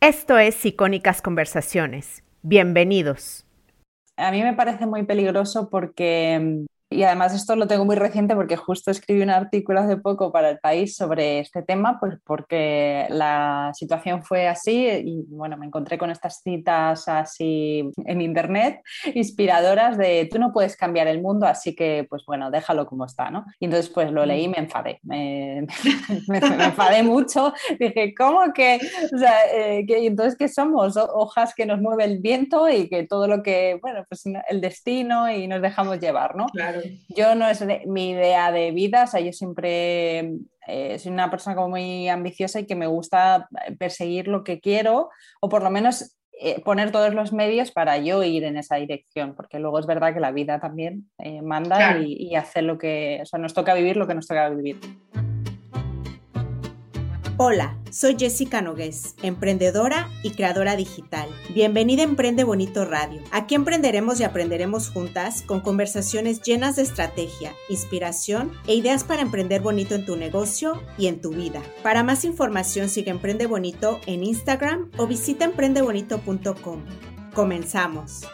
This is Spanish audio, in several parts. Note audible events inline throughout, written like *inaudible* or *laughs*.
Esto es Icónicas Conversaciones. Bienvenidos. A mí me parece muy peligroso porque y además esto lo tengo muy reciente porque justo escribí un artículo hace poco para el país sobre este tema, pues porque la situación fue así y bueno, me encontré con estas citas así en internet inspiradoras de tú no puedes cambiar el mundo, así que pues bueno, déjalo como está, ¿no? Y entonces pues lo leí y me enfadé, me, *laughs* enfadé mucho, dije, ¿cómo que? O sea, eh, que, entonces ¿qué somos? Hojas que nos mueve el viento y que todo lo que, bueno, pues el destino y nos dejamos llevar, ¿no? Claro. Yo no es mi idea de vida, o sea, yo siempre eh, soy una persona como muy ambiciosa y que me gusta perseguir lo que quiero o por lo menos eh, poner todos los medios para yo ir en esa dirección, porque luego es verdad que la vida también eh, manda y, y hacer lo que, o sea, nos toca vivir lo que nos toca vivir. Hola, soy Jessica Nogués, emprendedora y creadora digital. Bienvenida a Emprende Bonito Radio. Aquí emprenderemos y aprenderemos juntas con conversaciones llenas de estrategia, inspiración e ideas para emprender bonito en tu negocio y en tu vida. Para más información sigue Emprende Bonito en Instagram o visita emprendebonito.com. Comenzamos.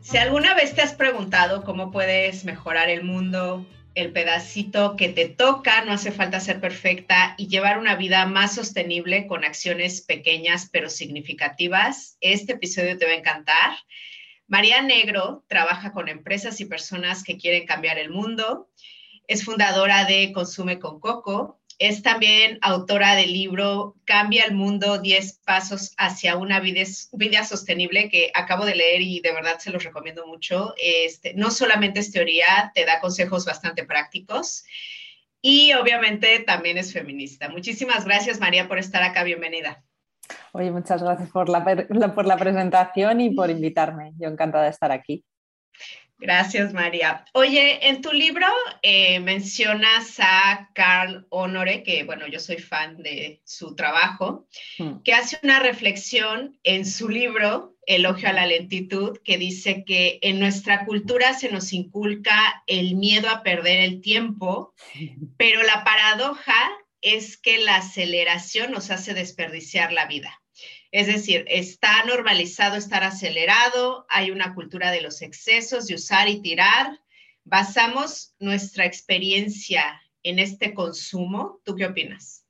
Si alguna vez te has preguntado cómo puedes mejorar el mundo, el pedacito que te toca, no hace falta ser perfecta y llevar una vida más sostenible con acciones pequeñas pero significativas. Este episodio te va a encantar. María Negro trabaja con empresas y personas que quieren cambiar el mundo. Es fundadora de Consume con Coco, es también autora del libro Cambia el mundo, 10 pasos hacia una vida, sostenible que acabo de leer y de verdad se los recomiendo mucho. Este, no solamente es teoría, te da consejos bastante prácticos y obviamente también es feminista. Muchísimas gracias María por estar acá, bienvenida. Oye, muchas gracias por la, por la presentación y por invitarme. Yo encantada de estar aquí. Gracias, María. Oye, en tu libro eh, mencionas a Carl Honore, que bueno, yo soy fan de su trabajo, hmm. que hace una reflexión en su libro, Elogio a la lentitud, que dice que en nuestra cultura se nos inculca el miedo a perder el tiempo, pero la paradoja es que la aceleración nos hace desperdiciar la vida. Es decir, está normalizado estar acelerado, hay una cultura de los excesos, de usar y tirar. Basamos nuestra experiencia en este consumo. ¿Tú qué opinas?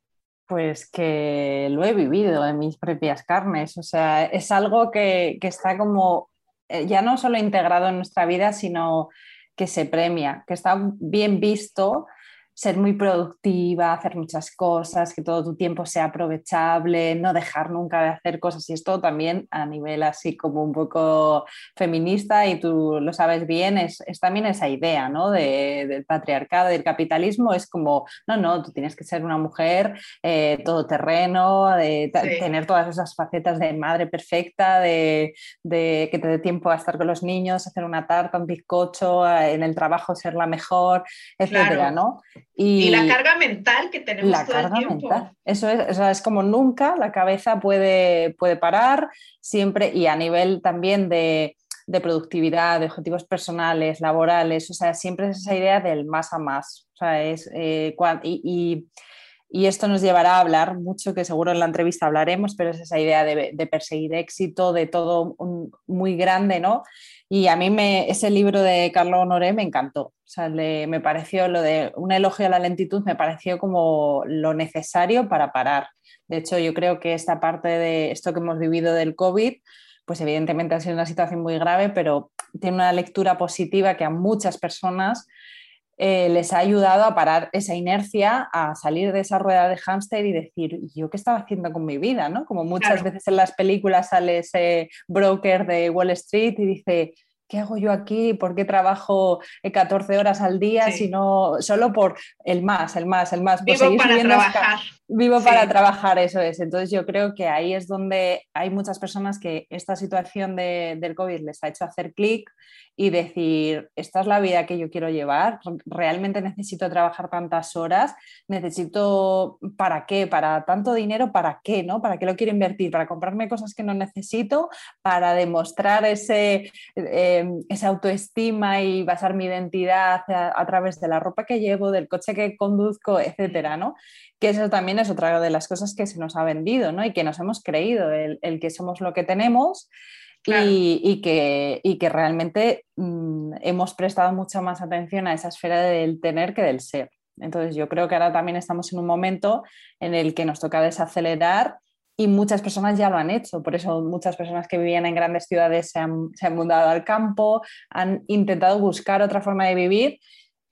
Pues que lo he vivido en mis propias carnes. O sea, es algo que, que está como eh, ya no solo integrado en nuestra vida, sino que se premia, que está bien visto ser muy productiva, hacer muchas cosas, que todo tu tiempo sea aprovechable, no dejar nunca de hacer cosas. Y esto también a nivel así como un poco feminista, y tú lo sabes bien, es, también esa idea ¿no? del patriarcado, del capitalismo, es como, no, no, tú tienes que ser una mujer eh, todoterreno, de tener todas esas facetas de madre perfecta, de, que te dé tiempo a estar con los niños, hacer una tarta, un bizcocho, en el trabajo ser la mejor, etcétera, ¿no? Y, la carga mental que tenemos la todo carga el tiempo. Mental. Eso es, es como nunca la cabeza puede, puede parar, siempre, y a nivel también de, de, productividad, de objetivos personales, laborales, o sea, siempre es esa idea del más a más. O sea, es, eh, y, y, esto nos llevará a hablar mucho, que seguro en la entrevista hablaremos, pero es esa idea de, perseguir éxito, de todo muy grande, ¿no? Y a mí me, ese libro de Carlos Honoré me encantó. O sea, me pareció lo de un elogio a la lentitud, me pareció como lo necesario para parar. De hecho, yo creo que esta parte de esto que hemos vivido del COVID, pues evidentemente ha sido una situación muy grave, pero tiene una lectura positiva que a muchas personas eh, les ha ayudado a parar esa inercia, a salir de esa rueda de hámster y decir, ¿yo qué estaba haciendo con mi vida? ¿no? Como muchas veces en las películas sale ese broker de Wall Street y dice, ¿qué hago yo aquí? ¿Por qué trabajo 14 horas al día? Sino solo por el más, el más, el más. Vivo para trabajar. Vivo para trabajar, eso es. Entonces yo creo que ahí es donde hay muchas personas que esta situación del COVID les ha hecho hacer clic y decir, esta es la vida que yo quiero llevar, realmente necesito trabajar tantas horas, necesito, ¿para qué? Para tanto dinero, ¿para qué? ¿no? ¿Para qué lo quiero invertir? ¿Para comprarme cosas que no necesito? ¿Para demostrar ese... Eh, esa autoestima y basar mi identidad a, través de la ropa que llevo, del coche que conduzco, etcétera, ¿no? Que eso también es otra de las cosas que se nos ha vendido, ¿no? Y que nos hemos creído, el, que somos lo que tenemos. Y, que, que, realmente mm, hemos prestado mucha más atención a esa esfera del tener que del ser. Entonces yo creo que ahora también estamos en un momento en el que nos toca desacelerar y muchas personas ya lo han hecho. Por eso muchas personas que vivían en grandes ciudades se han, mudado al campo, han intentado buscar otra forma de vivir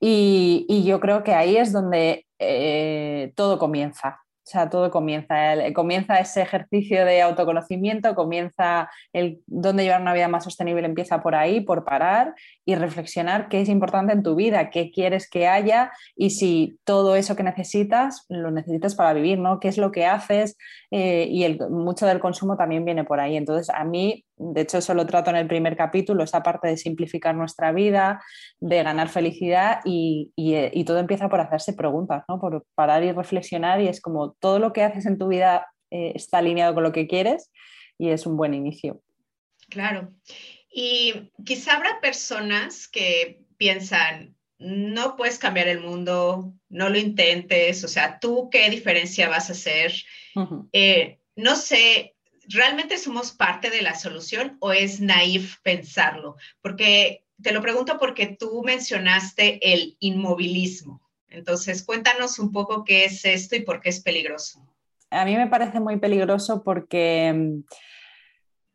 y, yo creo que ahí es donde eh, todo comienza. O sea, todo comienza. comienza ese ejercicio de autoconocimiento, comienza el dónde llevar una vida más sostenible, empieza por ahí, por parar y reflexionar qué es importante en tu vida, qué quieres que haya y si todo eso que necesitas lo necesitas para vivir, ¿no? ¿Qué es lo que haces? Eh, y el, mucho del consumo también viene por ahí. Entonces, a mí de hecho, eso lo trato en el primer capítulo, esa parte de simplificar nuestra vida, de ganar felicidad y, y, todo empieza por hacerse preguntas, ¿no? por parar y reflexionar y es como todo lo que haces en tu vida eh, está alineado con lo que quieres y es un buen inicio. Claro. Y quizá habrá personas que piensan, no puedes cambiar el mundo, no lo intentes, o sea, tú qué diferencia vas a hacer. Eh, no sé, ¿realmente somos parte de la solución o es naif pensarlo? Porque te lo pregunto porque tú mencionaste el inmovilismo. Entonces, cuéntanos un poco qué es esto y por qué es peligroso. A mí me parece muy peligroso porque mm,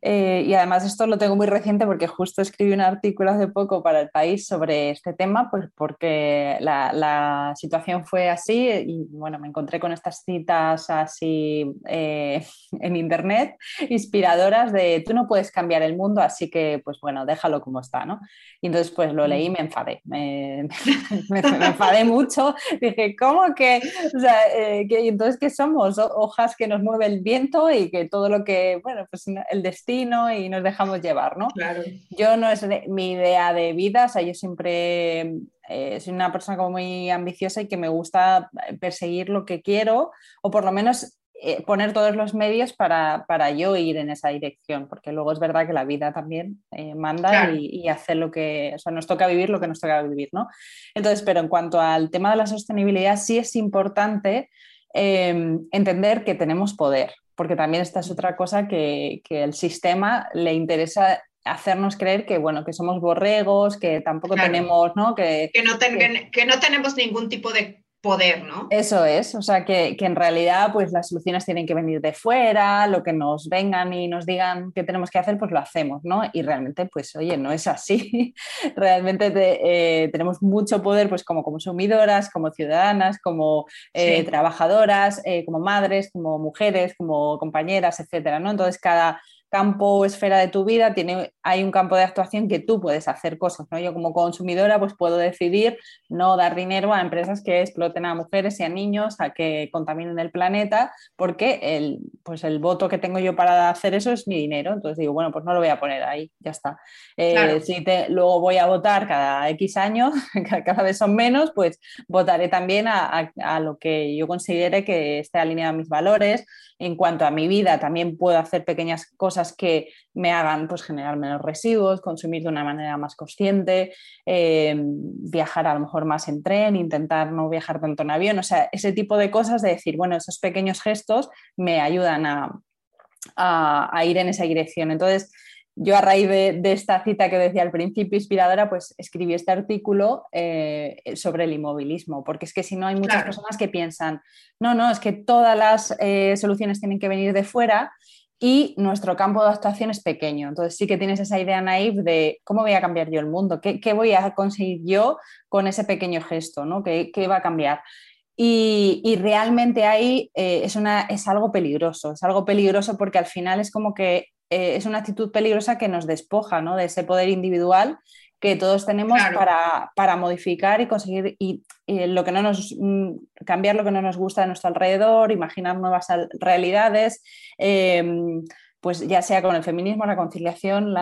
eh, y además esto lo tengo muy reciente porque justo escribí un artículo hace poco para el país sobre este tema, pues porque la, situación fue así y bueno, me encontré con estas citas así eh, *laughs* en internet, inspiradoras de tú no puedes cambiar el mundo, así que pues bueno, déjalo como está, ¿no? Y entonces pues lo leí y me enfadé, me, *laughs* enfadé mucho, dije, ¿cómo que? O sea, eh, que, entonces, ¿qué somos? Hojas que nos mueve el viento y que todo lo que, bueno, pues el destino y nos dejamos llevar, ¿no? Claro. Yo no es mi idea de vida, o sea, yo siempre eh, soy una persona como muy ambiciosa y que me gusta perseguir lo que quiero, o por lo menos eh, poner todos los medios para, para, yo ir en esa dirección, porque luego es verdad que la vida también eh, manda y, y hace lo que, o sea, nos toca vivir lo que nos toca vivir, ¿no? Entonces, pero en cuanto al tema de la sostenibilidad, sí es importante entender que tenemos poder, porque también esta es otra cosa que, que el sistema le interesa hacernos creer que bueno que somos borregos que tampoco tenemos no que, que no, que no tenemos ningún tipo de poder, ¿no? Eso es, o sea que, en realidad pues las soluciones tienen que venir de fuera, lo que nos vengan y nos digan que tenemos que hacer, pues lo hacemos, ¿no? Y realmente pues oye, no es así, *laughs* realmente eh, tenemos mucho poder pues como consumidoras, como ciudadanas, como eh, trabajadoras, eh, como madres, como mujeres, como compañeras, etcétera, ¿no? Entonces cada campo o esfera de tu vida, tiene, hay un campo de actuación que tú puedes hacer cosas. ¿no? Yo como consumidora pues puedo decidir no dar dinero a empresas que exploten a mujeres y a niños, a que contaminen el planeta, porque el, pues el voto que tengo yo para hacer eso es mi dinero. Entonces digo, bueno, pues no lo voy a poner ahí, ya está. Eh, si te, luego voy a votar cada X años, *laughs* cada vez son menos, pues votaré también a, a lo que yo considere que esté alineado a mis valores. En cuanto a mi vida, también puedo hacer pequeñas cosas que me hagan pues, generar menos residuos, consumir de una manera más consciente, eh, viajar a lo mejor más en tren, intentar no viajar tanto en avión, o sea, ese tipo de cosas de decir, bueno, esos pequeños gestos me ayudan a, a ir en esa dirección. Entonces, yo a raíz de, esta cita que decía al principio, inspiradora, pues escribí este artículo eh, sobre el inmovilismo, porque es que si no hay muchas personas que piensan, no, no, es que todas las eh, soluciones tienen que venir de fuera y nuestro campo de actuación es pequeño. Entonces sí que tienes esa idea naive de cómo voy a cambiar yo el mundo, qué, voy a conseguir yo con ese pequeño gesto, ¿no? ¿Qué, va a cambiar? Y, realmente ahí eh, es, una, es algo peligroso, es algo peligroso porque al final es como que eh, es una actitud peligrosa que nos despoja de ese poder individual que todos tenemos para, modificar y conseguir y, lo que no nos, mm, cambiar lo que no nos gusta de nuestro alrededor, imaginar nuevas realidades. Em, pues ya sea con el feminismo, la conciliación,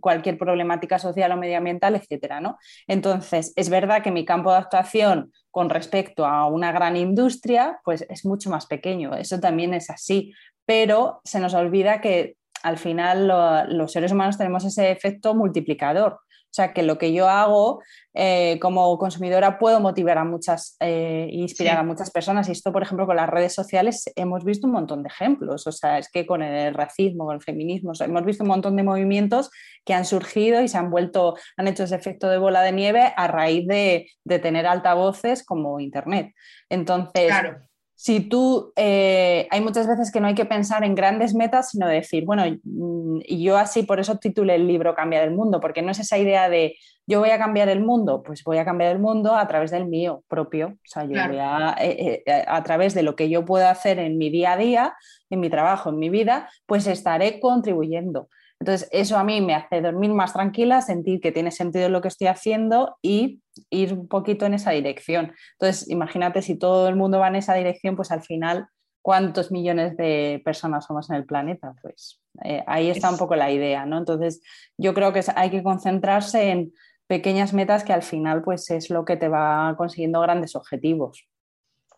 cualquier problemática social o medioambiental, etcétera, ¿no? Entonces, es verdad que mi campo de actuación con respecto a una gran industria, pues es mucho más pequeño, eso también es así, pero se nos olvida que al final los seres humanos tenemos ese efecto multiplicador. O sea, que lo que yo hago eh, como consumidora puedo motivar a muchas, eh, inspirar a muchas personas. Y esto, por ejemplo, con las redes sociales hemos visto un montón de ejemplos. O sea, es que con el racismo, con el feminismo, hemos visto un montón de movimientos que han surgido y se han vuelto, han hecho ese efecto de bola de nieve a raíz de, de tener altavoces como Internet. Entonces, claro si tú, eh, hay muchas veces que no hay que pensar en grandes metas, sino decir, bueno, mm, y yo así por eso titulé el libro Cambiar el Mundo, porque no es esa idea de yo voy a cambiar el mundo, pues voy a cambiar el mundo a través del mío propio, o sea, yo voy a, eh, eh, a través de lo que yo puedo hacer en mi día a día, en mi trabajo, en mi vida, pues estaré contribuyendo. Entonces, eso a mí me hace dormir más tranquila, sentir que tiene sentido lo que estoy haciendo y ir un poquito en esa dirección. Entonces, imagínate si todo el mundo va en esa dirección, pues al final, ¿cuántos millones de personas somos en el planeta? Pues eh, ahí está un poco la idea, ¿no? Entonces, yo creo que hay que concentrarse en pequeñas metas que al final, pues es lo que te va consiguiendo grandes objetivos.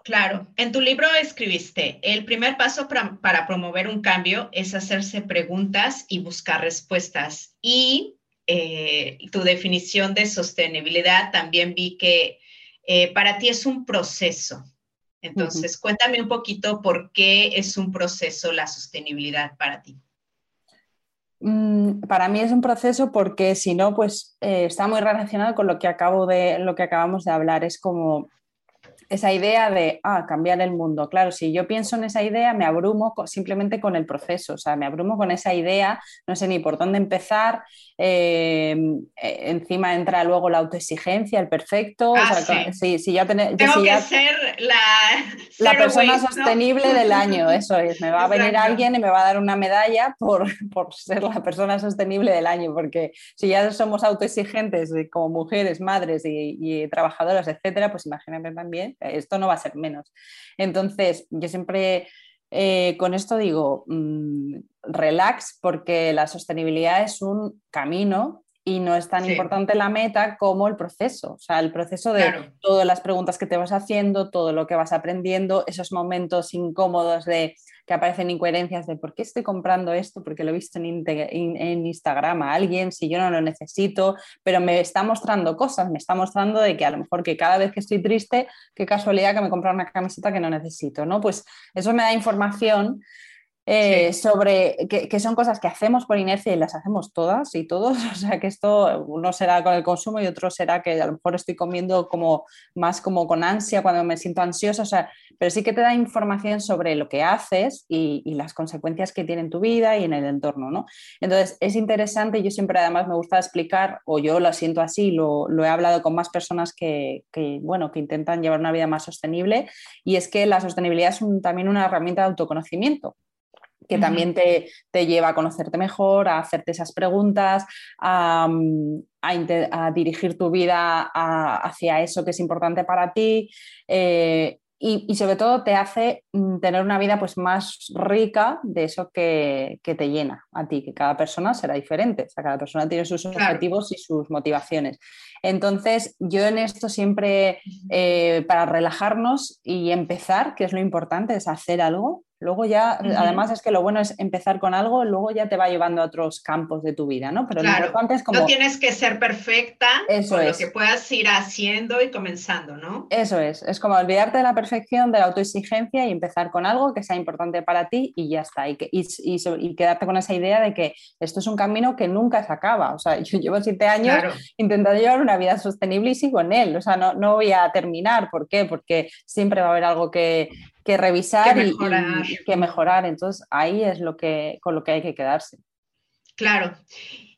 Claro, en tu libro escribiste, el primer paso para, promover un cambio es hacerse preguntas y buscar respuestas. Y eh, tu definición de sostenibilidad también vi que eh, para ti es un proceso. Entonces, cuéntame un poquito por qué es un proceso la sostenibilidad para ti. Mm, para mí es un proceso porque si no, pues eh, está muy relacionado con lo que, acabo de, lo que acabamos de hablar. Es como esa idea de, ah, cambiar el mundo. Claro, si yo pienso en esa idea, me abrumo simplemente con el proceso, o sea, me abrumo con esa idea, no sé ni por dónde empezar, eh, eh, encima entra luego la autoexigencia, el perfecto. Ah, sí. si, ya Tengo que ser la, persona sostenible del año, eso es. Me va a venir alguien y me va a dar una medalla por, por, ser la persona sostenible del año, porque si ya somos autoexigentes como mujeres, madres y, y trabajadoras, etcétera, pues imagínate también esto no va a ser menos. Entonces, yo siempre eh, con esto digo, mm, relax, porque la sostenibilidad es un camino y no es tan importante la meta como el proceso. O sea, el proceso de todas las preguntas que te vas haciendo, todo lo que vas aprendiendo, esos momentos incómodos de que aparecen incoherencias de por qué estoy comprando esto, porque lo he visto en, en, Instagram a alguien, si yo no lo necesito, pero me está mostrando cosas, me está mostrando de que a lo mejor que cada vez que estoy triste, qué casualidad que me compro una camiseta que no necesito, ¿no? Pues eso me da información eh, sobre que, son cosas que hacemos por inercia y las hacemos todas y todos, *laughs* o sea que esto uno será con el consumo y otro será que a lo mejor estoy comiendo como más como con ansia cuando me siento ansiosa, o sea, pero sí que te da información sobre lo que haces y, las consecuencias que tiene en tu vida y en el entorno, ¿no? Entonces es interesante, yo siempre además me gusta explicar, o yo lo siento así, lo, he hablado con más personas que, bueno, que intentan llevar una vida más sostenible y es que la sostenibilidad es también una herramienta de autoconocimiento que también te, lleva a conocerte mejor, a hacerte esas preguntas, a, mm, dirigir tu vida hacia eso que es importante para ti. Eh, y, sobre todo te hace mm, tener una vida pues más rica de eso que, te llena a ti, que cada persona será diferente, o sea, cada persona tiene sus objetivos y sus motivaciones. Entonces, yo en esto siempre, eh, para relajarnos y empezar, que es lo importante, es hacer algo, Luego ya, además es que lo bueno es empezar con algo, luego ya te va llevando a otros campos de tu vida, ¿no? Pero lo importante es como... No tienes que ser perfecta eso con lo que puedas ir haciendo y comenzando, ¿no? Eso es, es como olvidarte de la perfección, de la autoexigencia y empezar con algo que sea importante para ti y ya está. Y, que, y, quedarte con esa idea de que esto es un camino que nunca se acaba. O sea, *laughs* yo llevo siete años intentando llevar una vida sostenible y sigo en él. O sea, no, no voy a terminar. ¿Por qué? Porque siempre va a haber algo que, que revisar y, que mejorar. Entonces ahí es lo que, con lo que hay que quedarse. Claro.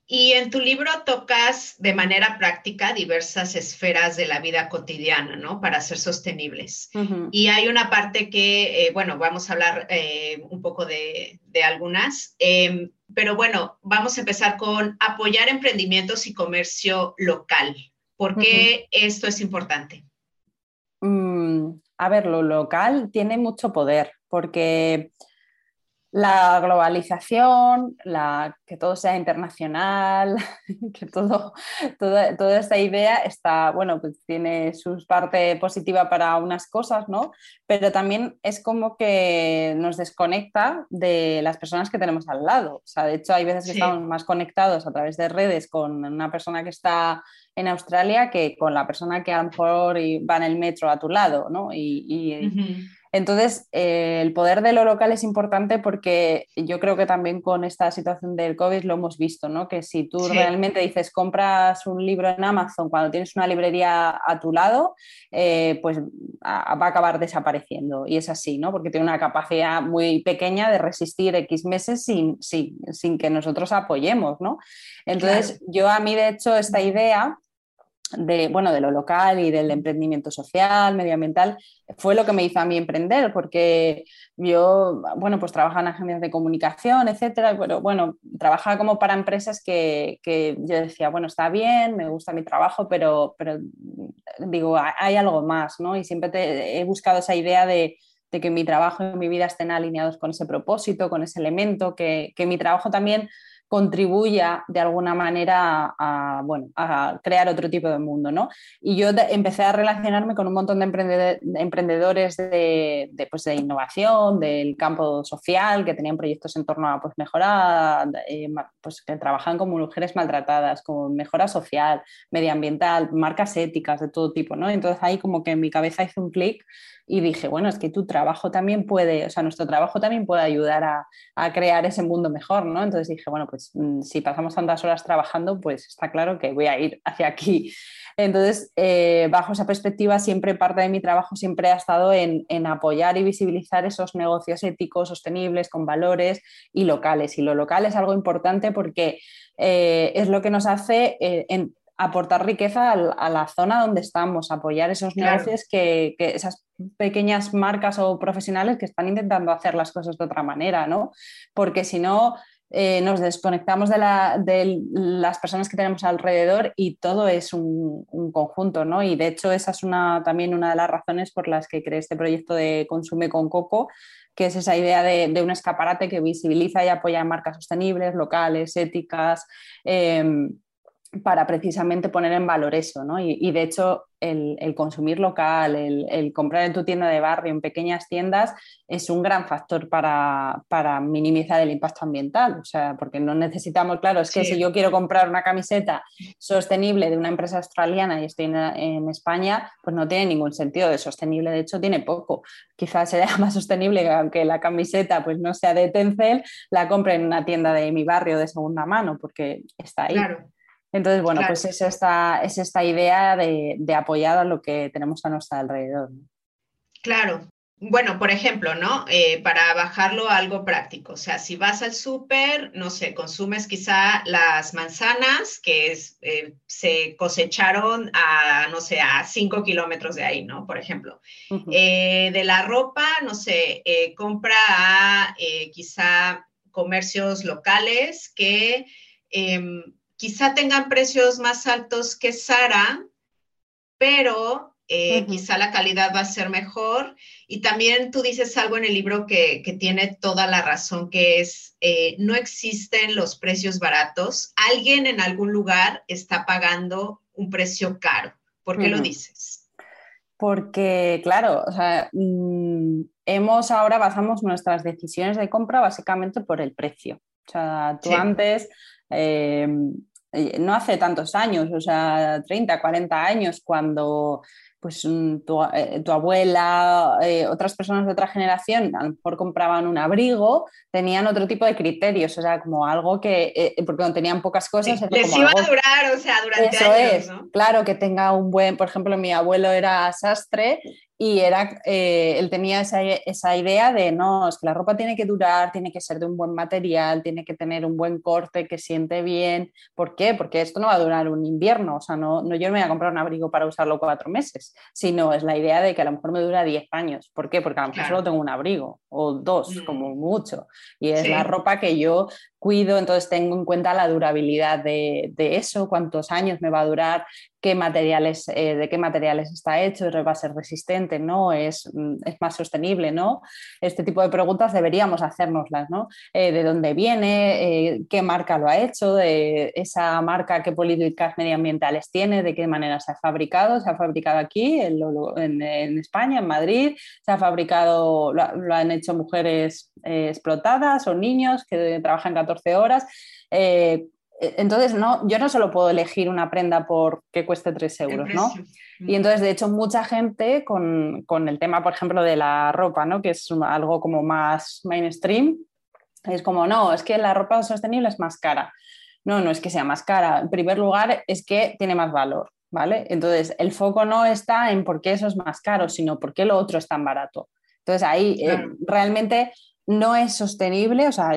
Y en tu libro tocas de manera práctica diversas esferas de la vida cotidiana, ¿no? Para ser sostenibles. Y hay una parte que, eh, bueno, vamos a hablar eh, un poco de, algunas, em, pero bueno, vamos a empezar con apoyar emprendimientos y comercio local. ¿Por qué esto es importante? Mm, a ver, lo local tiene mucho poder porque la globalización, la, que todo sea internacional, *laughs* que todo, toda, toda, esta idea está, bueno, pues tiene su parte positiva para unas cosas, ¿no? Pero también es como que nos desconecta de las personas que tenemos al lado. O sea, de hecho, hay veces que estamos más conectados a través de redes con una persona que está en Australia que con la persona que a lo mejor va en el metro a tu lado, ¿no? Y, entonces, eh, el poder de lo local es importante porque yo creo que también con esta situación del COVID lo hemos visto, ¿no? Que si tú realmente dices compras un libro en Amazon cuando tienes una librería a tu lado, eh, pues va a acabar desapareciendo. Y es así, ¿no? Porque tiene una capacidad muy pequeña de resistir X meses sin, sin, que nosotros apoyemos, ¿no? Entonces, yo a mí, de hecho, esta idea de, bueno, de lo local y del emprendimiento social, medioambiental, fue lo que me hizo a mí emprender, porque yo, bueno, pues trabajaba en agencias de comunicación, etcétera, pero bueno, trabajaba como para empresas que, que, yo decía, bueno, está bien, me gusta mi trabajo, pero, pero digo, hay algo más, ¿no? Y siempre he buscado esa idea de, de, que mi trabajo y mi vida estén alineados con ese propósito, con ese elemento, que, que mi trabajo también contribuya de alguna manera a, bueno, a crear otro tipo de mundo. ¿no? Y yo empecé a relacionarme con un montón de, emprendedores de, pues de, innovación, del campo social, que tenían proyectos en torno a pues, mejorar, eh, pues, que trabajan como mujeres maltratadas, con mejora social, medioambiental, marcas éticas de todo tipo. ¿no? Entonces ahí como que en mi cabeza hizo un clic y dije, bueno, es que tu trabajo también puede, o sea, nuestro trabajo también puede ayudar a, a crear ese mundo mejor, ¿no? Entonces dije, bueno, pues si pasamos tantas horas trabajando, pues está claro que voy a ir hacia aquí. Entonces, eh, bajo esa perspectiva, siempre parte de mi trabajo siempre ha estado en, en, apoyar y visibilizar esos negocios éticos, sostenibles, con valores y locales. Y lo local es algo importante porque eh, es lo que nos hace eh, en, aportar riqueza a, la zona donde estamos, apoyar esos negocios que, esas pequeñas marcas o profesionales que están intentando hacer las cosas de otra manera, ¿no? Porque si no, eh, nos desconectamos de, las personas que tenemos alrededor y todo es un, conjunto, ¿no? Y de hecho esa es también una de las razones por las que creé este proyecto de Consume con Coco, que es esa idea de, un escaparate que visibiliza y apoya marcas sostenibles, locales, éticas. Em, para precisamente poner en valor eso, ¿no? Y, de hecho, el, consumir local, el, comprar en tu tienda de barrio, en pequeñas tiendas, es un gran factor para, minimizar el impacto ambiental. O sea, porque no necesitamos, claro, es que si yo quiero comprar una camiseta sostenible de una empresa australiana y estoy en, España, pues no tiene ningún sentido de sostenible, de hecho tiene poco. Quizás sea *laughs* más sostenible que aunque la camiseta pues no sea de Tencel, la compre en una tienda de mi barrio de segunda mano, porque está ahí. Claro. Entonces, bueno, pues es esta, es esta idea de, apoyar a lo que tenemos a nuestro alrededor. Claro. Bueno, por ejemplo, ¿no? Eh, para bajarlo a algo práctico, o sea, si vas al súper, no sé, consumes quizá las manzanas que eh, se cosecharon a, no sé, a cinco kilómetros de ahí, ¿no? Por ejemplo. Eh, de la ropa, no sé, compra a quizá comercios locales que em, quizá tengan precios más altos que Sara, pero eh, quizá la calidad va a ser mejor. Y también tú dices algo en el libro que, tiene toda la razón, que es, eh, no existen los precios baratos. Alguien en algún lugar está pagando un precio caro. ¿Por qué lo dices? Porque, claro, o sea, mm, hemos ahora basamos nuestras decisiones de compra básicamente por el precio. O sea, tú antes eh, no hace tantos años, o sea, 30, 40 años, cuando pues mm, eh, tu, abuela, eh, otras personas de otra generación, a lo mejor compraban un abrigo, tenían otro tipo de criterios, o sea, como algo que, porque no tenían pocas cosas. les iba a durar, o sea, durante Eso es, claro, que tenga un buen, por ejemplo, mi abuelo era sastre y era, eh, él tenía esa, idea de, no, es que la ropa tiene que durar, tiene que ser de un buen material, tiene que tener un buen corte, que siente bien. ¿Por qué? Porque esto no va a durar un invierno, o sea, no, no yo no me voy a comprar un abrigo para usarlo cuatro meses, sino es la idea de que a lo mejor me dura diez años. ¿Por qué? Porque a lo mejor solo tengo un abrigo o dos, mm. como mucho. Y es la ropa que yo cuido, entonces tengo en cuenta la durabilidad de, eso, cuántos años me va a durar, qué materiales, eh, de qué materiales está hecho, va a ser resistente, ¿no? Es, mm, es, más sostenible, ¿no? Este tipo de preguntas deberíamos hacérnoslas, ¿no? Eh, ¿De dónde viene? Eh, ¿Qué marca lo ha hecho? Esa marca, ¿qué políticas medioambientales tiene? ¿De qué manera se ha fabricado? ¿Se ha fabricado aquí, en, España, en Madrid? ¿Se ha fabricado, lo, han hecho mujeres explotadas o niños que trabajan 14 horas? Eh, entonces, no, yo no solo puedo elegir una prenda por que cueste 3 euros, ¿no? Y entonces, de hecho, mucha gente con, el tema, por ejemplo, de la ropa, ¿no? Que es algo como más mainstream, es como, no, es que la ropa sostenible es más cara. No, no es que sea más cara. En primer lugar, es que tiene más valor, ¿vale? Entonces, el foco no está en por qué eso es más caro, sino por qué lo otro es tan barato. Entonces, ahí eh, realmente no es sostenible, o sea,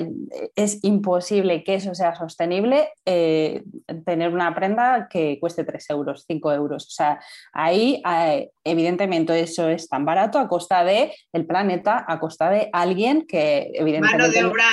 es imposible que eso sea sostenible eh, tener una prenda que cueste 3 euros, 5 euros. O sea, ahí eh, evidentemente eso es tan barato a costa de el planeta, a costa de alguien que evidentemente... Mano de obra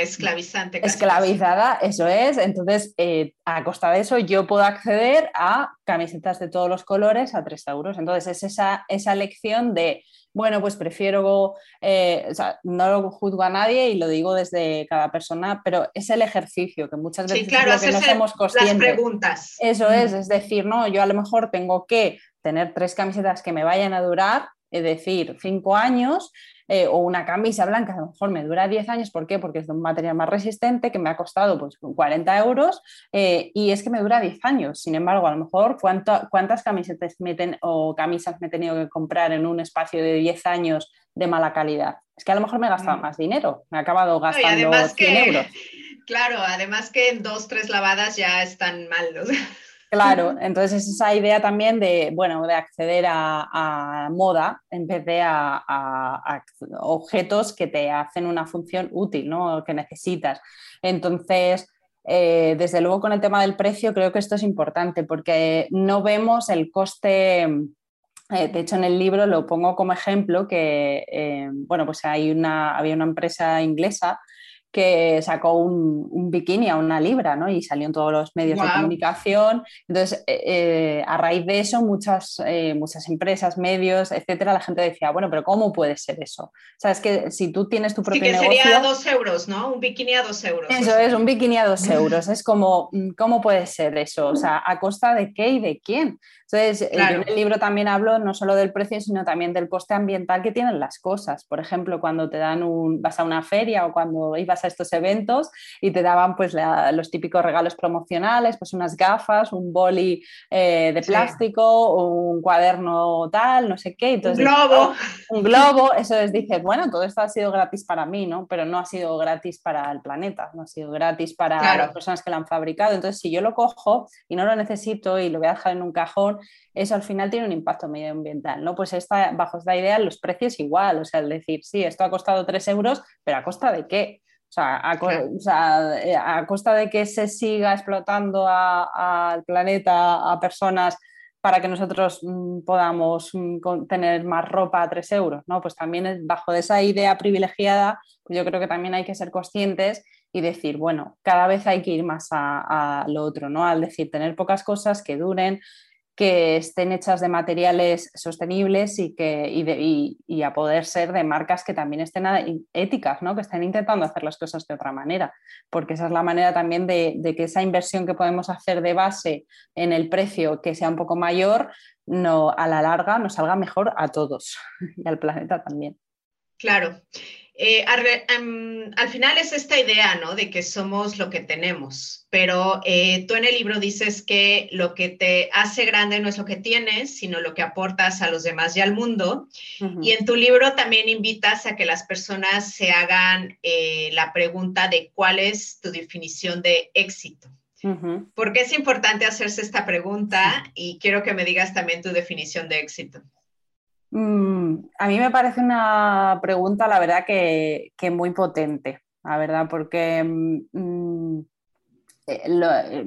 esclavizante. Esclavizada, eso es. Entonces, eh, a costa de eso yo puedo acceder a camisetas de todos los colores a 3 euros. Entonces, es esa, esa lección de bueno, pues prefiero, eh, o sea, no lo juzgo a nadie y lo digo desde cada persona, pero es el ejercicio que muchas veces sí, claro, es lo que no somos conscientes. Las preguntas. Eso es, es decir, no, yo a lo mejor tengo que tener tres camisetas que me vayan a durar, es decir, cinco años, eh, o una camisa blanca, a lo mejor me dura 10 años, ¿por qué? Porque es de un material más resistente, que me ha costado pues 40 euros eh, y es que me dura 10 años. Sin embargo, a lo mejor, ¿cuántas camisetas o camisas me he tenido que comprar en un espacio de 10 años de mala calidad? Es que a lo mejor me he gastado mm. más dinero, me he acabado gastando 100 euros. *laughs* Claro, además que en dos, tres lavadas ya están mal. *laughs* Claro, entonces es esa idea también de, bueno, de acceder a, moda en vez de a, objetos que te hacen una función útil, ¿no? Que necesitas. Entonces, eh, desde luego con el tema del precio creo que esto es importante porque no vemos el coste eh, de hecho, en el libro lo pongo como ejemplo que, eh, bueno, pues hay una, había una empresa inglesa que sacó un, bikini a una libra, ¿no? Y salió en todos los medios de comunicación. Entonces, eh, eh, a raíz de eso, muchas, eh, muchas empresas, medios, etcétera, la gente decía, bueno, pero ¿cómo puede ser eso? O sea, es que si tú tienes tu propio sí, que sería dos euros, ¿no? Un bikini a dos euros. Eso es, un bikini a dos *laughs* euros. es como, mm, ¿cómo puede ser eso? O sea, ¿a costa de qué y de quién? Entonces, en el libro también hablo no solo del precio, sino también del coste ambiental que tienen las cosas. Por ejemplo, cuando te dan un, vas a una feria o cuando ibas a estos eventos y te daban pues los típicos regalos promocionales, pues unas gafas, un boli eh, de plástico, un cuaderno tal, no sé qué. Entonces, un globo. Un globo, eso es, dices, bueno, todo esto ha sido gratis para mí, ¿no? Pero no ha sido gratis para el planeta, no ha sido gratis para las personas que lo han fabricado. Entonces, si yo lo cojo y no lo necesito y lo voy a dejar en un cajón, eso al final tiene un impacto medioambiental, ¿no? Pues esta, bajo esta idea los precios igual, o sea, el decir, sí, esto ha costado 3 euros, pero ¿a costa de qué? O sea, a, eh, costa de que se siga explotando al planeta, a personas para que nosotros mm, podamos mm, tener más ropa a 3 euros, ¿no? Pues también bajo esa idea privilegiada, pues yo creo que también hay que ser conscientes y decir, bueno, cada vez hay que ir más a, a, lo otro, ¿no? Al decir, tener pocas cosas que duren, que estén hechas de materiales sostenibles y, que, y, a poder ser de marcas que también estén éticas, ¿no? que estén intentando hacer las cosas de otra manera, porque esa es la manera también de, que esa inversión que podemos hacer de base en el precio que sea un poco mayor, no, a la larga nos salga mejor a todos *laughs* y al planeta también. Claro. Eh, em, al, final es esta idea, ¿no? De que somos lo que tenemos, pero eh, tú en el libro dices que lo que te hace grande no es lo que tienes, sino lo que aportas a los demás y al mundo. Y en tu libro también invitas a que las personas se hagan eh, la pregunta de cuál es tu definición de éxito. ¿Por qué es importante hacerse esta pregunta? Y quiero que me digas también tu definición de éxito. Mm, a mí me parece una pregunta, la verdad, que, muy potente, la verdad, porque mm, mm, eh, eh,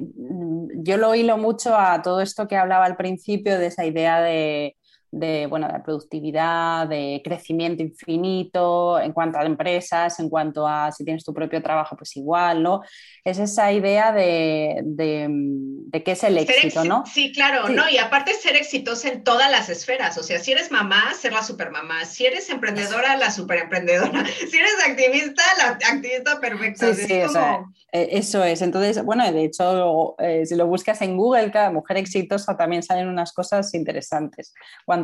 yo lo hilo mucho a todo esto que hablaba al principio de esa idea de, de, bueno, de productividad, de crecimiento infinito, en cuanto a empresas, en cuanto a si tienes tu propio trabajo, pues igual, ¿no? Es esa idea de, de, qué es el éxito, ¿no? Sí, claro, ¿no? Y aparte ser exitosa en todas las esferas, o sea, si eres mamá, ser la supermamá, si eres emprendedora, la superemprendedora, *laughs* si eres activista, la activista perfecta. Sí, sí, e, eso es. Entonces, bueno, de hecho, eh, si lo buscas en Google, cada mujer exitosa también salen unas cosas interesantes.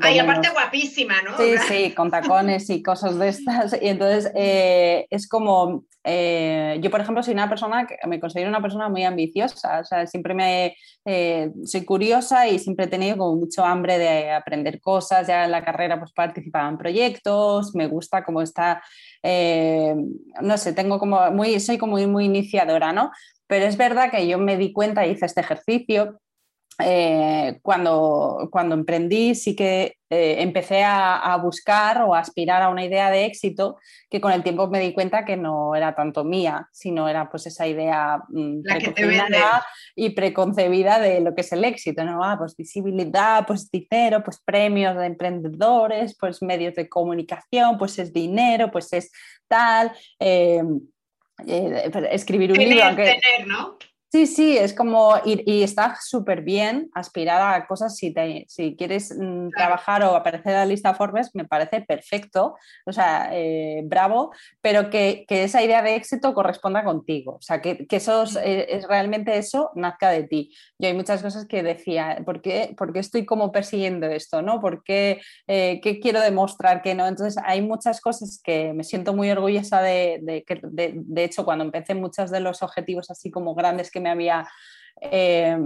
Ay, aparte guapísima, ¿no? Sí, sí, con tacones y cosas de estas. Y entonces *laughs* eh, es como, eh, yo por ejemplo soy una persona que me considero una persona muy ambiciosa, o sea, siempre me, eh, soy curiosa y siempre he tenido como mucho hambre de aprender cosas, ya en la carrera pues participaba en proyectos, me gusta como está, no sé, tengo como muy, soy como muy, muy iniciadora, ¿no? Pero es verdad que yo me di cuenta, hice este ejercicio eh, cuando, cuando emprendí sí que eh, empecé a, buscar o a aspirar a una idea de éxito que con el tiempo me di cuenta que no era tanto mía, sino era pues esa idea mm, y preconcebida de lo que es el éxito, ¿no? Ah, pues visibilidad, pues dinero, pues premios de emprendedores, pues medios de comunicación, pues es dinero, pues es tal. Eh, escribir un libro. Tener, ¿no? Sí, sí, es como, y, está súper bien aspirar a cosas si, si quieres mm, trabajar o aparecer en la lista Forbes, me parece perfecto, o sea, eh, bravo, pero que, esa idea de éxito corresponda contigo, o sea, que, eso eh, es, realmente eso nazca de ti. Yo hay muchas cosas que decía, ¿por qué, estoy como persiguiendo esto? ¿no? ¿Por qué, eh, quiero demostrar que no? Entonces, hay muchas cosas que me siento muy orgullosa de, de, de hecho, cuando empecé muchos de los objetivos así como grandes que me había eh,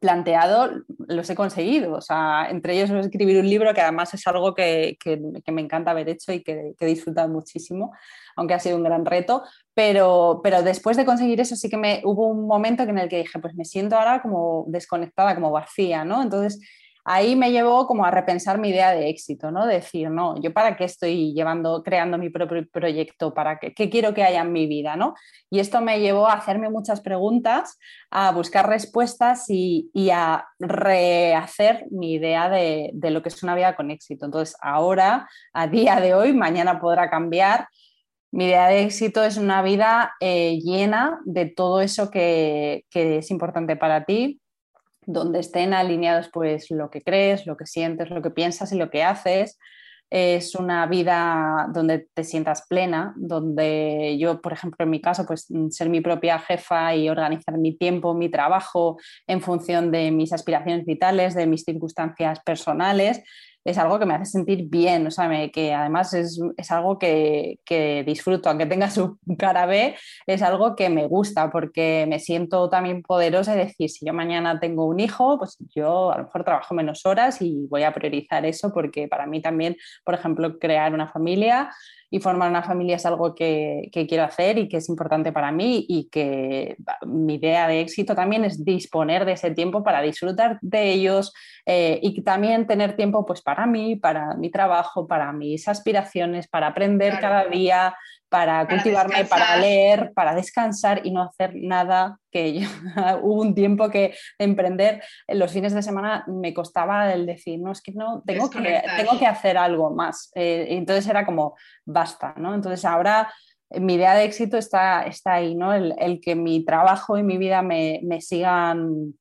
planteado, los he conseguido. O sea, entre ellos escribir un libro que además es algo que, me encanta haber hecho y que, he disfrutado muchísimo, aunque ha sido un gran reto. Pero, pero después de conseguir eso sí que me hubo un momento en el que dije, pues me siento ahora como desconectada, como vacía, ¿no? Entonces ahí me llevó como a repensar mi idea de éxito, ¿no? Decir, no, yo para qué estoy llevando, creando mi propio proyecto, para qué, qué quiero que haya en mi vida, ¿no? Y esto me llevó a hacerme muchas preguntas, a buscar respuestas y, a rehacer mi idea de, lo que es una vida con éxito. Entonces, ahora, a día de hoy, mañana podrá cambiar. Mi idea de éxito es una vida eh, llena de todo eso que, que es importante para ti, donde estén alineados pues lo que crees, lo que sientes, lo que piensas y lo que haces. Es una vida donde te sientas plena, donde yo, por ejemplo, en mi caso, pues ser mi propia jefa y organizar mi tiempo, mi trabajo en función de mis aspiraciones vitales, de mis circunstancias personales, es algo que me hace sentir bien, o sea, que además es, algo que, disfruto, aunque tenga su cara B, es algo que me gusta porque me siento también poderosa de decir, si yo mañana tengo un hijo, pues yo a lo mejor trabajo menos horas y voy a priorizar eso porque para mí también, por ejemplo, crear una familia y formar una familia es algo que, quiero hacer y que es importante para mí y que mi idea de éxito también es disponer de ese tiempo para disfrutar de ellos eh, y también tener tiempo pues para mí, para mi trabajo, para mis aspiraciones, para aprender cada día, para, cultivarme, para leer, para descansar y no hacer nada que yo, *laughs* hubo un tiempo que emprender en los fines de semana me costaba el decir, no, es que no, tengo, que, tengo que hacer algo más. Eh, entonces era como, basta, ¿no? Entonces ahora eh, mi idea de éxito está, está ahí, ¿no? El, que mi trabajo y mi vida me, sigan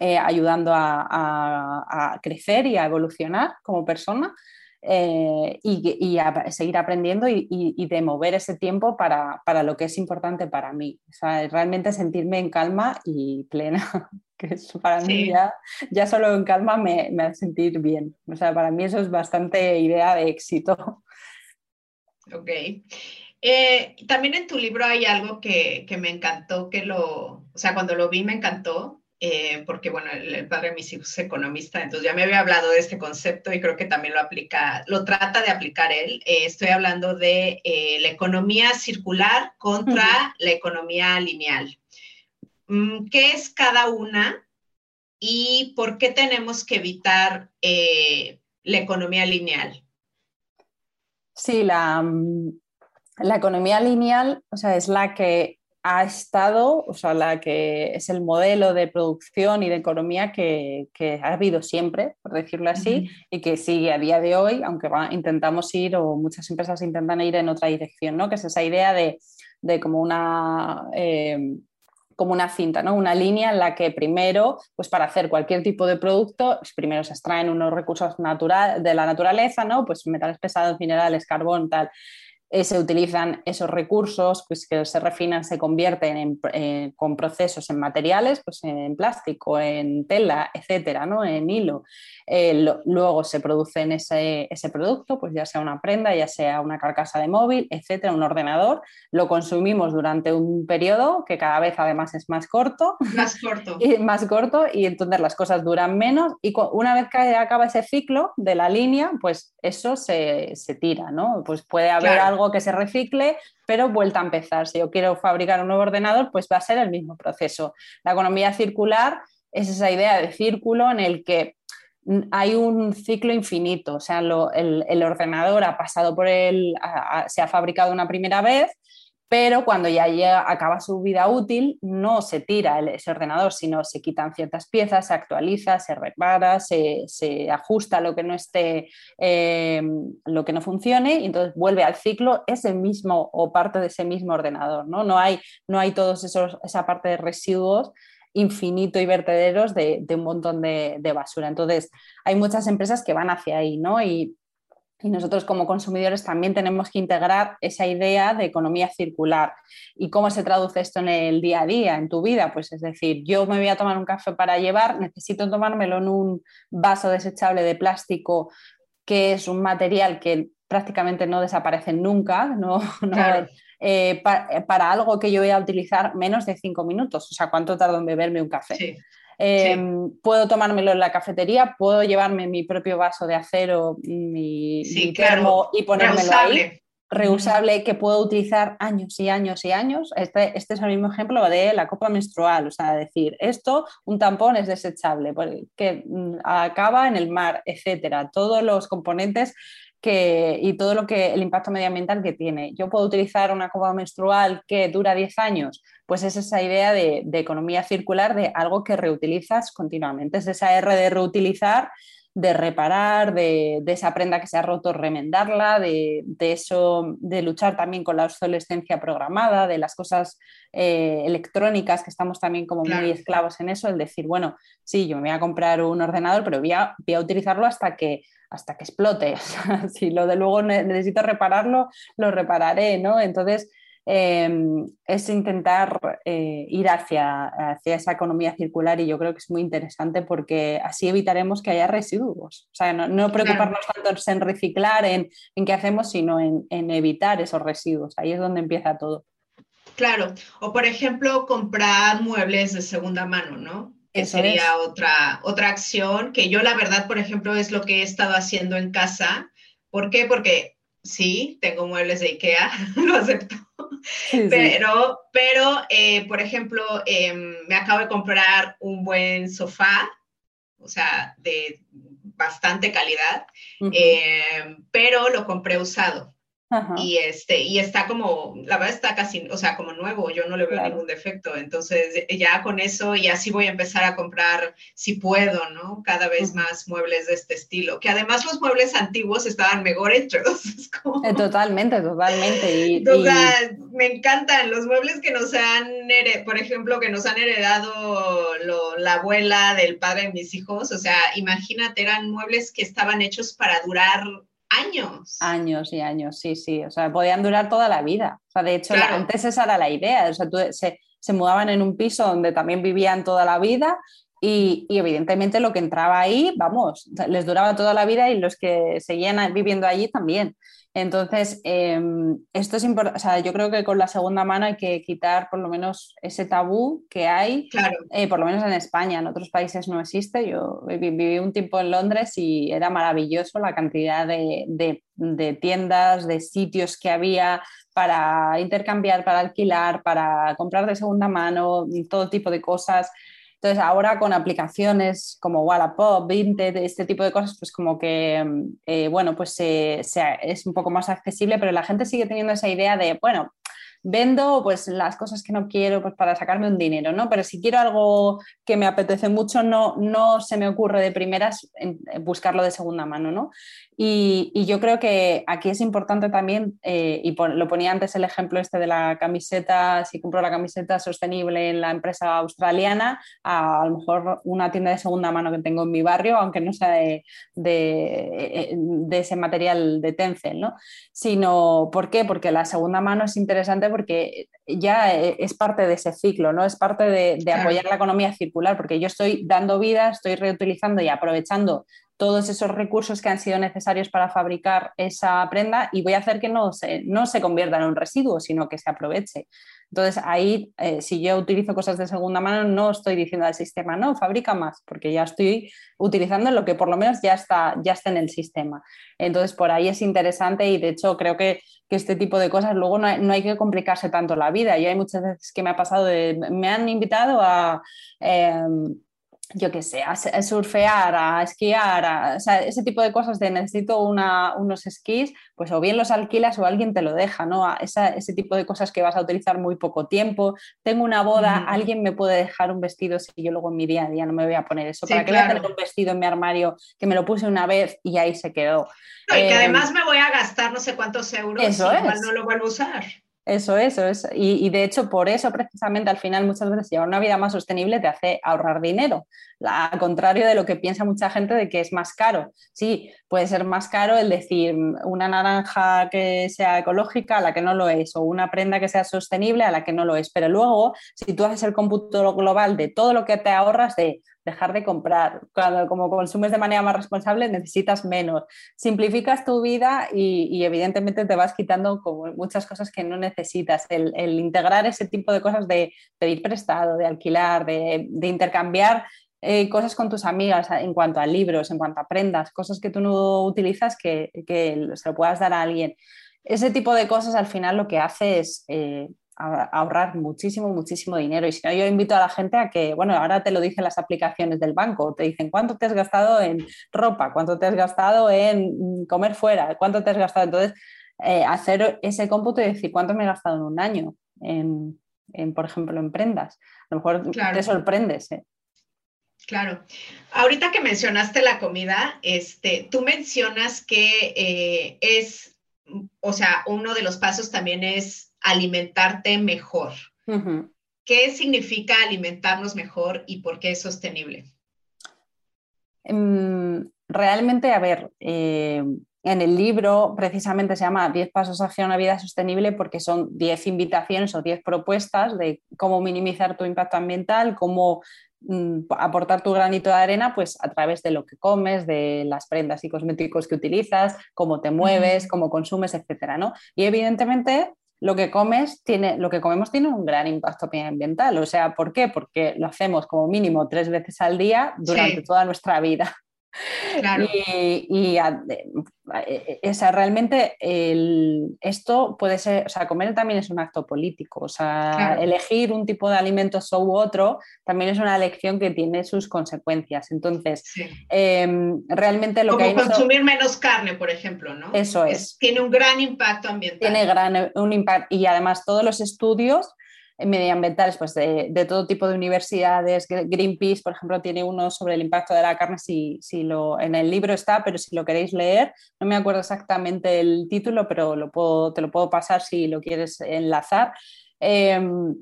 eh, ayudando a, crecer y a evolucionar como persona eh, y, a seguir aprendiendo y, de mover ese tiempo para, lo que es importante para mí. O sea, realmente sentirme en calma y plena, *laughs* que eso para mí ya, ya solo en calma me, me, hace sentir bien. O sea, para mí eso es bastante idea de éxito. Ok. Eh, también en tu libro hay algo que, que me encantó, que lo, o sea, cuando lo vi me encantó, eh, porque bueno, el, padre de mis hijos es economista, entonces ya me había hablado de este concepto y creo que también lo aplica, lo trata de aplicar él. Eh, estoy hablando de eh, la economía circular contra la economía lineal. Mm, ¿Qué es cada una y por qué tenemos que evitar la economía lineal? Sí, la, mm, la economía lineal, o sea, es la que ha estado, o sea, la que es el modelo de producción y de economía que, ha habido siempre, por decirlo así, y que sigue a día de hoy, aunque intentamos ir o muchas empresas intentan ir en otra dirección, ¿no? Que es esa idea de, como una... Eh, como una cinta, ¿no? una línea en la que primero, pues para hacer cualquier tipo de producto, pues primero se extraen unos recursos natural, de la naturaleza, ¿no? pues metales pesados, minerales, carbón, tal. Eh, se utilizan esos recursos pues, que se refinan, se convierten en, eh, con procesos en materiales, pues en plástico, en tela, etcétera, ¿no? en hilo. Eh, luego se produce ese, ese, producto, pues ya sea una prenda, ya sea una carcasa de móvil, etcétera, un ordenador. Lo consumimos durante un periodo que cada vez además es más corto. Más corto. *laughs* Y más corto y entonces las cosas duran menos y una vez que acaba ese ciclo de la línea, pues eso se, se tira, ¿no? Pues puede haber algo algo que se recicle, pero vuelta a empezar. Si yo quiero fabricar un nuevo ordenador, pues va a ser el mismo proceso. La economía circular es esa idea de círculo en el que hay un ciclo infinito, o sea, el, ordenador ha pasado por él, se ha fabricado una primera vez, pero cuando ya llega, acaba su vida útil, no se tira ese ordenador, sino se quitan ciertas piezas, se actualiza, se repara, se, ajusta lo que no esté, eh, lo que no funcione, y entonces vuelve al ciclo ese mismo o parte de ese mismo ordenador. No, no hay, no hay todos esos, esa parte de residuos infinito y vertederos de, un montón de, de, basura. Entonces, hay muchas empresas que van hacia ahí, ¿no? Y y nosotros como consumidores también tenemos que integrar esa idea de economía circular. ¿Y cómo se traduce esto en el día a día, en tu vida? Pues es decir, yo me voy a tomar un café para llevar, necesito tomármelo en un vaso desechable de plástico, que es un material que prácticamente no desaparece nunca, *laughs* no, eh, para algo que yo voy a utilizar menos de cinco minutos. O sea, ¿cuánto tardo en beberme un café? Em, puedo tomármelo en la cafetería, puedo llevarme mi propio vaso de acero, mi, termo y ponérmelo ahí. Reusable que puedo utilizar años y años y años. Este, este, es el mismo ejemplo de la copa menstrual, o sea, decir, esto, un tampón es desechable, que mm, acaba en el mar, etcétera. Todos los componentes que, y todo lo que el impacto medioambiental que tiene. Yo puedo utilizar una copa menstrual que dura 10 años, pues es esa idea de, economía circular de algo que reutilizas continuamente. Es esa R de reutilizar, de reparar, de, esa prenda que se ha roto, remendarla, de, eso, de luchar también con la obsolescencia programada, de las cosas eh, electrónicas, que estamos también como muy esclavos en eso, el decir, bueno, sí, yo me voy a comprar un ordenador, pero voy a, voy a utilizarlo hasta que hasta que explote. *laughs* si lo de luego necesito repararlo, lo repararé, ¿no? Entonces, em, es intentar eh, ir hacia, hacia, esa economía circular y yo creo que es muy interesante porque así evitaremos que haya residuos. O sea, no, preocuparnos tanto en reciclar, en, en qué hacemos, sino en, en evitar esos residuos. Ahí es donde empieza todo. Claro, o por ejemplo, comprar muebles de segunda mano, ¿no? que sería otra, otra acción, que yo la verdad, por ejemplo, es lo que he estado haciendo en casa. ¿Por qué? Porque sí, tengo muebles de IKEA, *laughs* lo acepto, pero, pero eh, por ejemplo, em, me acabo de comprar un buen sofá, o sea, de bastante calidad, em, pero lo compré usado. Y, este, y está como, la verdad está casi, o sea, como nuevo, yo no le veo ningún defecto. Entonces, ya con eso, y así voy a empezar a comprar, si puedo, ¿no? Cada vez más muebles de este estilo. Que además los muebles antiguos estaban mejor hechos. *laughs* Eh, totalmente, totalmente. *laughs* Y, me encantan los muebles que nos han, por ejemplo, que nos han heredado la abuela del padre de mis hijos. O sea, imagínate, eran muebles que estaban hechos para durar años. Años y años, sí, sí. O sea, podían durar toda la vida. O sea, de hecho, antes esa era la idea. O sea, se, se, mudaban en un piso donde también vivían toda la vida y, y, evidentemente lo que entraba ahí, vamos, les duraba toda la vida y los que seguían viviendo allí también. Entonces, em, esto es importante, o sea, yo creo que con la segunda mano hay que quitar por lo menos ese tabú que hay, eh, por lo menos en España, en otros países no existe. Yo viví un tiempo en Londres y era maravilloso la cantidad de, de tiendas, de sitios que había para intercambiar, para alquilar, para comprar de segunda mano, todo tipo de cosas. Entonces, ahora con aplicaciones como Wallapop, Vinted, este tipo de cosas, pues como que, eh, bueno, pues es un poco más accesible, pero la gente sigue teniendo esa idea de, bueno, vendo pues las cosas que no quiero pues para sacarme un dinero, ¿no? Pero si quiero algo que me apetece mucho, no, no se me ocurre de primeras buscarlo de segunda mano, ¿no? Y, yo creo que aquí es importante también, eh, y lo ponía antes el ejemplo este de la camiseta, si compro la camiseta sostenible en la empresa australiana, a, lo mejor una tienda de segunda mano que tengo en mi barrio, aunque no sea de, de, de ese material de Tencel, ¿no? Sino, ¿por qué? Porque la segunda mano es interesante porque ya es parte de ese ciclo, ¿no? Es parte de, de apoyar la economía circular, porque yo estoy dando vida, estoy reutilizando y aprovechando todos esos recursos que han sido necesarios para fabricar esa prenda y voy a hacer que no se, no se convierta en un residuo, sino que se aproveche. Entonces, ahí, eh, si yo utilizo cosas de segunda mano, no estoy diciendo al sistema, no, fabrica más, porque ya estoy utilizando lo que por lo menos ya está, ya está en el sistema. Entonces, por ahí es interesante y de hecho creo que, este tipo de cosas luego no hay, que complicarse tanto la vida. Y hay muchas veces que me ha pasado de, me han invitado a... Em, yo qué sé, a, surfear, a esquiar, ese tipo de cosas de necesito unos esquís, pues o bien los alquilas o alguien te lo deja, ¿no? ese tipo de cosas que vas a utilizar muy poco tiempo. Tengo una boda, alguien me puede dejar un vestido si yo luego en mi día a día no me voy a poner eso. ¿Para qué voy a tener un vestido en mi armario que me lo puse una vez y ahí se quedó? y que em, además me voy a gastar no sé cuántos euros eso y igual no lo vuelvo a usar. Eso, eso es. Y, de hecho, por eso precisamente al final muchas veces llevar una vida más sostenible te hace ahorrar dinero. Al contrario de lo que piensa mucha gente de que es más caro. Sí, puede ser más caro el decir una naranja que sea ecológica a la que no lo es, o una prenda que sea sostenible a la que no lo es. Pero luego, si tú haces el cómputo global de todo lo que te ahorras de dejar de comprar. Cuando como consumes de manera más responsable necesitas menos. Simplificas tu vida y, evidentemente te vas quitando como muchas cosas que no necesitas. El, integrar ese tipo de cosas de pedir prestado, de alquilar, de, intercambiar eh, cosas con tus amigas en cuanto a libros, en cuanto a prendas, cosas que tú no utilizas que, se lo puedas dar a alguien. Ese tipo de cosas al final lo que hace es eh, ahorrar muchísimo, muchísimo dinero. Y si no, yo invito a la gente a que, bueno, ahora te lo dicen las aplicaciones del banco, te dicen cuánto te has gastado en ropa, cuánto te has gastado en comer fuera, cuánto te has gastado. Entonces, eh, hacer ese cómputo y decir cuánto me he gastado en un año, en, por ejemplo, en prendas. A lo mejor te sorprendes. ¿eh? Claro. Ahorita que mencionaste la comida, este, tú mencionas que eh, es, o sea, uno de los pasos también es alimentarte mejor. ¿Qué significa alimentarnos mejor y por qué es sostenible? Em, realmente, a ver, eh, en el libro precisamente se llama 10 pasos hacia una vida sostenible porque son 10 invitaciones o 10 propuestas de cómo minimizar tu impacto ambiental, cómo mm, aportar tu granito de arena pues a través de lo que comes, de las prendas y cosméticos que utilizas, cómo te mueves, cómo consumes, etcétera, ¿no? Y evidentemente lo que comes tiene, lo que comemos tiene un gran impacto ambiental. O sea, ¿por qué? Porque lo hacemos como mínimo tres veces al día durante toda nuestra vida. Y, eh, esa, realmente esto puede ser, o sea, comer también es un acto político, o sea, elegir un tipo de alimentos u otro también es una elección que tiene sus consecuencias. Entonces, em, realmente lo Como que consumir menos carne, por ejemplo, ¿no? Eso es. Tiene un gran impacto ambiental. Tiene gran, un impacto y además todos los estudios medioambientales pues de, todo tipo de universidades. Greenpeace, por ejemplo, tiene uno sobre el impacto de la carne, si, si lo, en el libro está, pero si lo queréis leer, no me acuerdo exactamente el título, pero lo puedo, te lo puedo pasar si lo quieres enlazar. Em,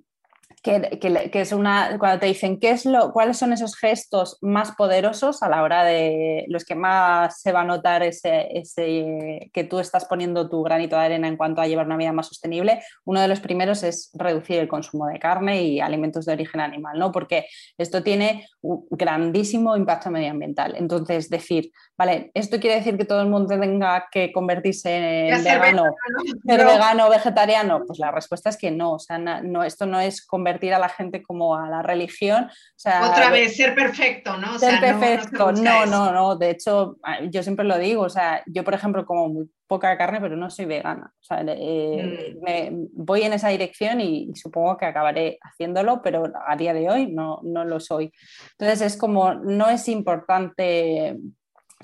que, es una, cuando te dicen qué es lo, cuáles son esos gestos más poderosos a la hora de los que más se va a notar ese, ese, que tú estás poniendo tu granito de arena en cuanto a llevar una vida más sostenible, uno de los primeros es reducir el consumo de carne y alimentos de origen animal, ¿no? Porque esto tiene un grandísimo impacto medioambiental. Entonces, decir, vale, esto quiere decir que todo el mundo tenga que convertirse en vegano, ser vegano o vegetariano, pues la respuesta es que no, o sea, no, esto no es convertir a la gente como a la religión. Otra vez, ser perfecto, ¿no? ser perfecto, no, no, no, de hecho, yo siempre lo digo, o sea, yo por ejemplo como muy poca carne, pero no soy vegana. O sea, eh, mm. me, voy en esa dirección y, supongo que acabaré haciéndolo, pero a día de hoy no, no lo soy. Entonces es como, no es importante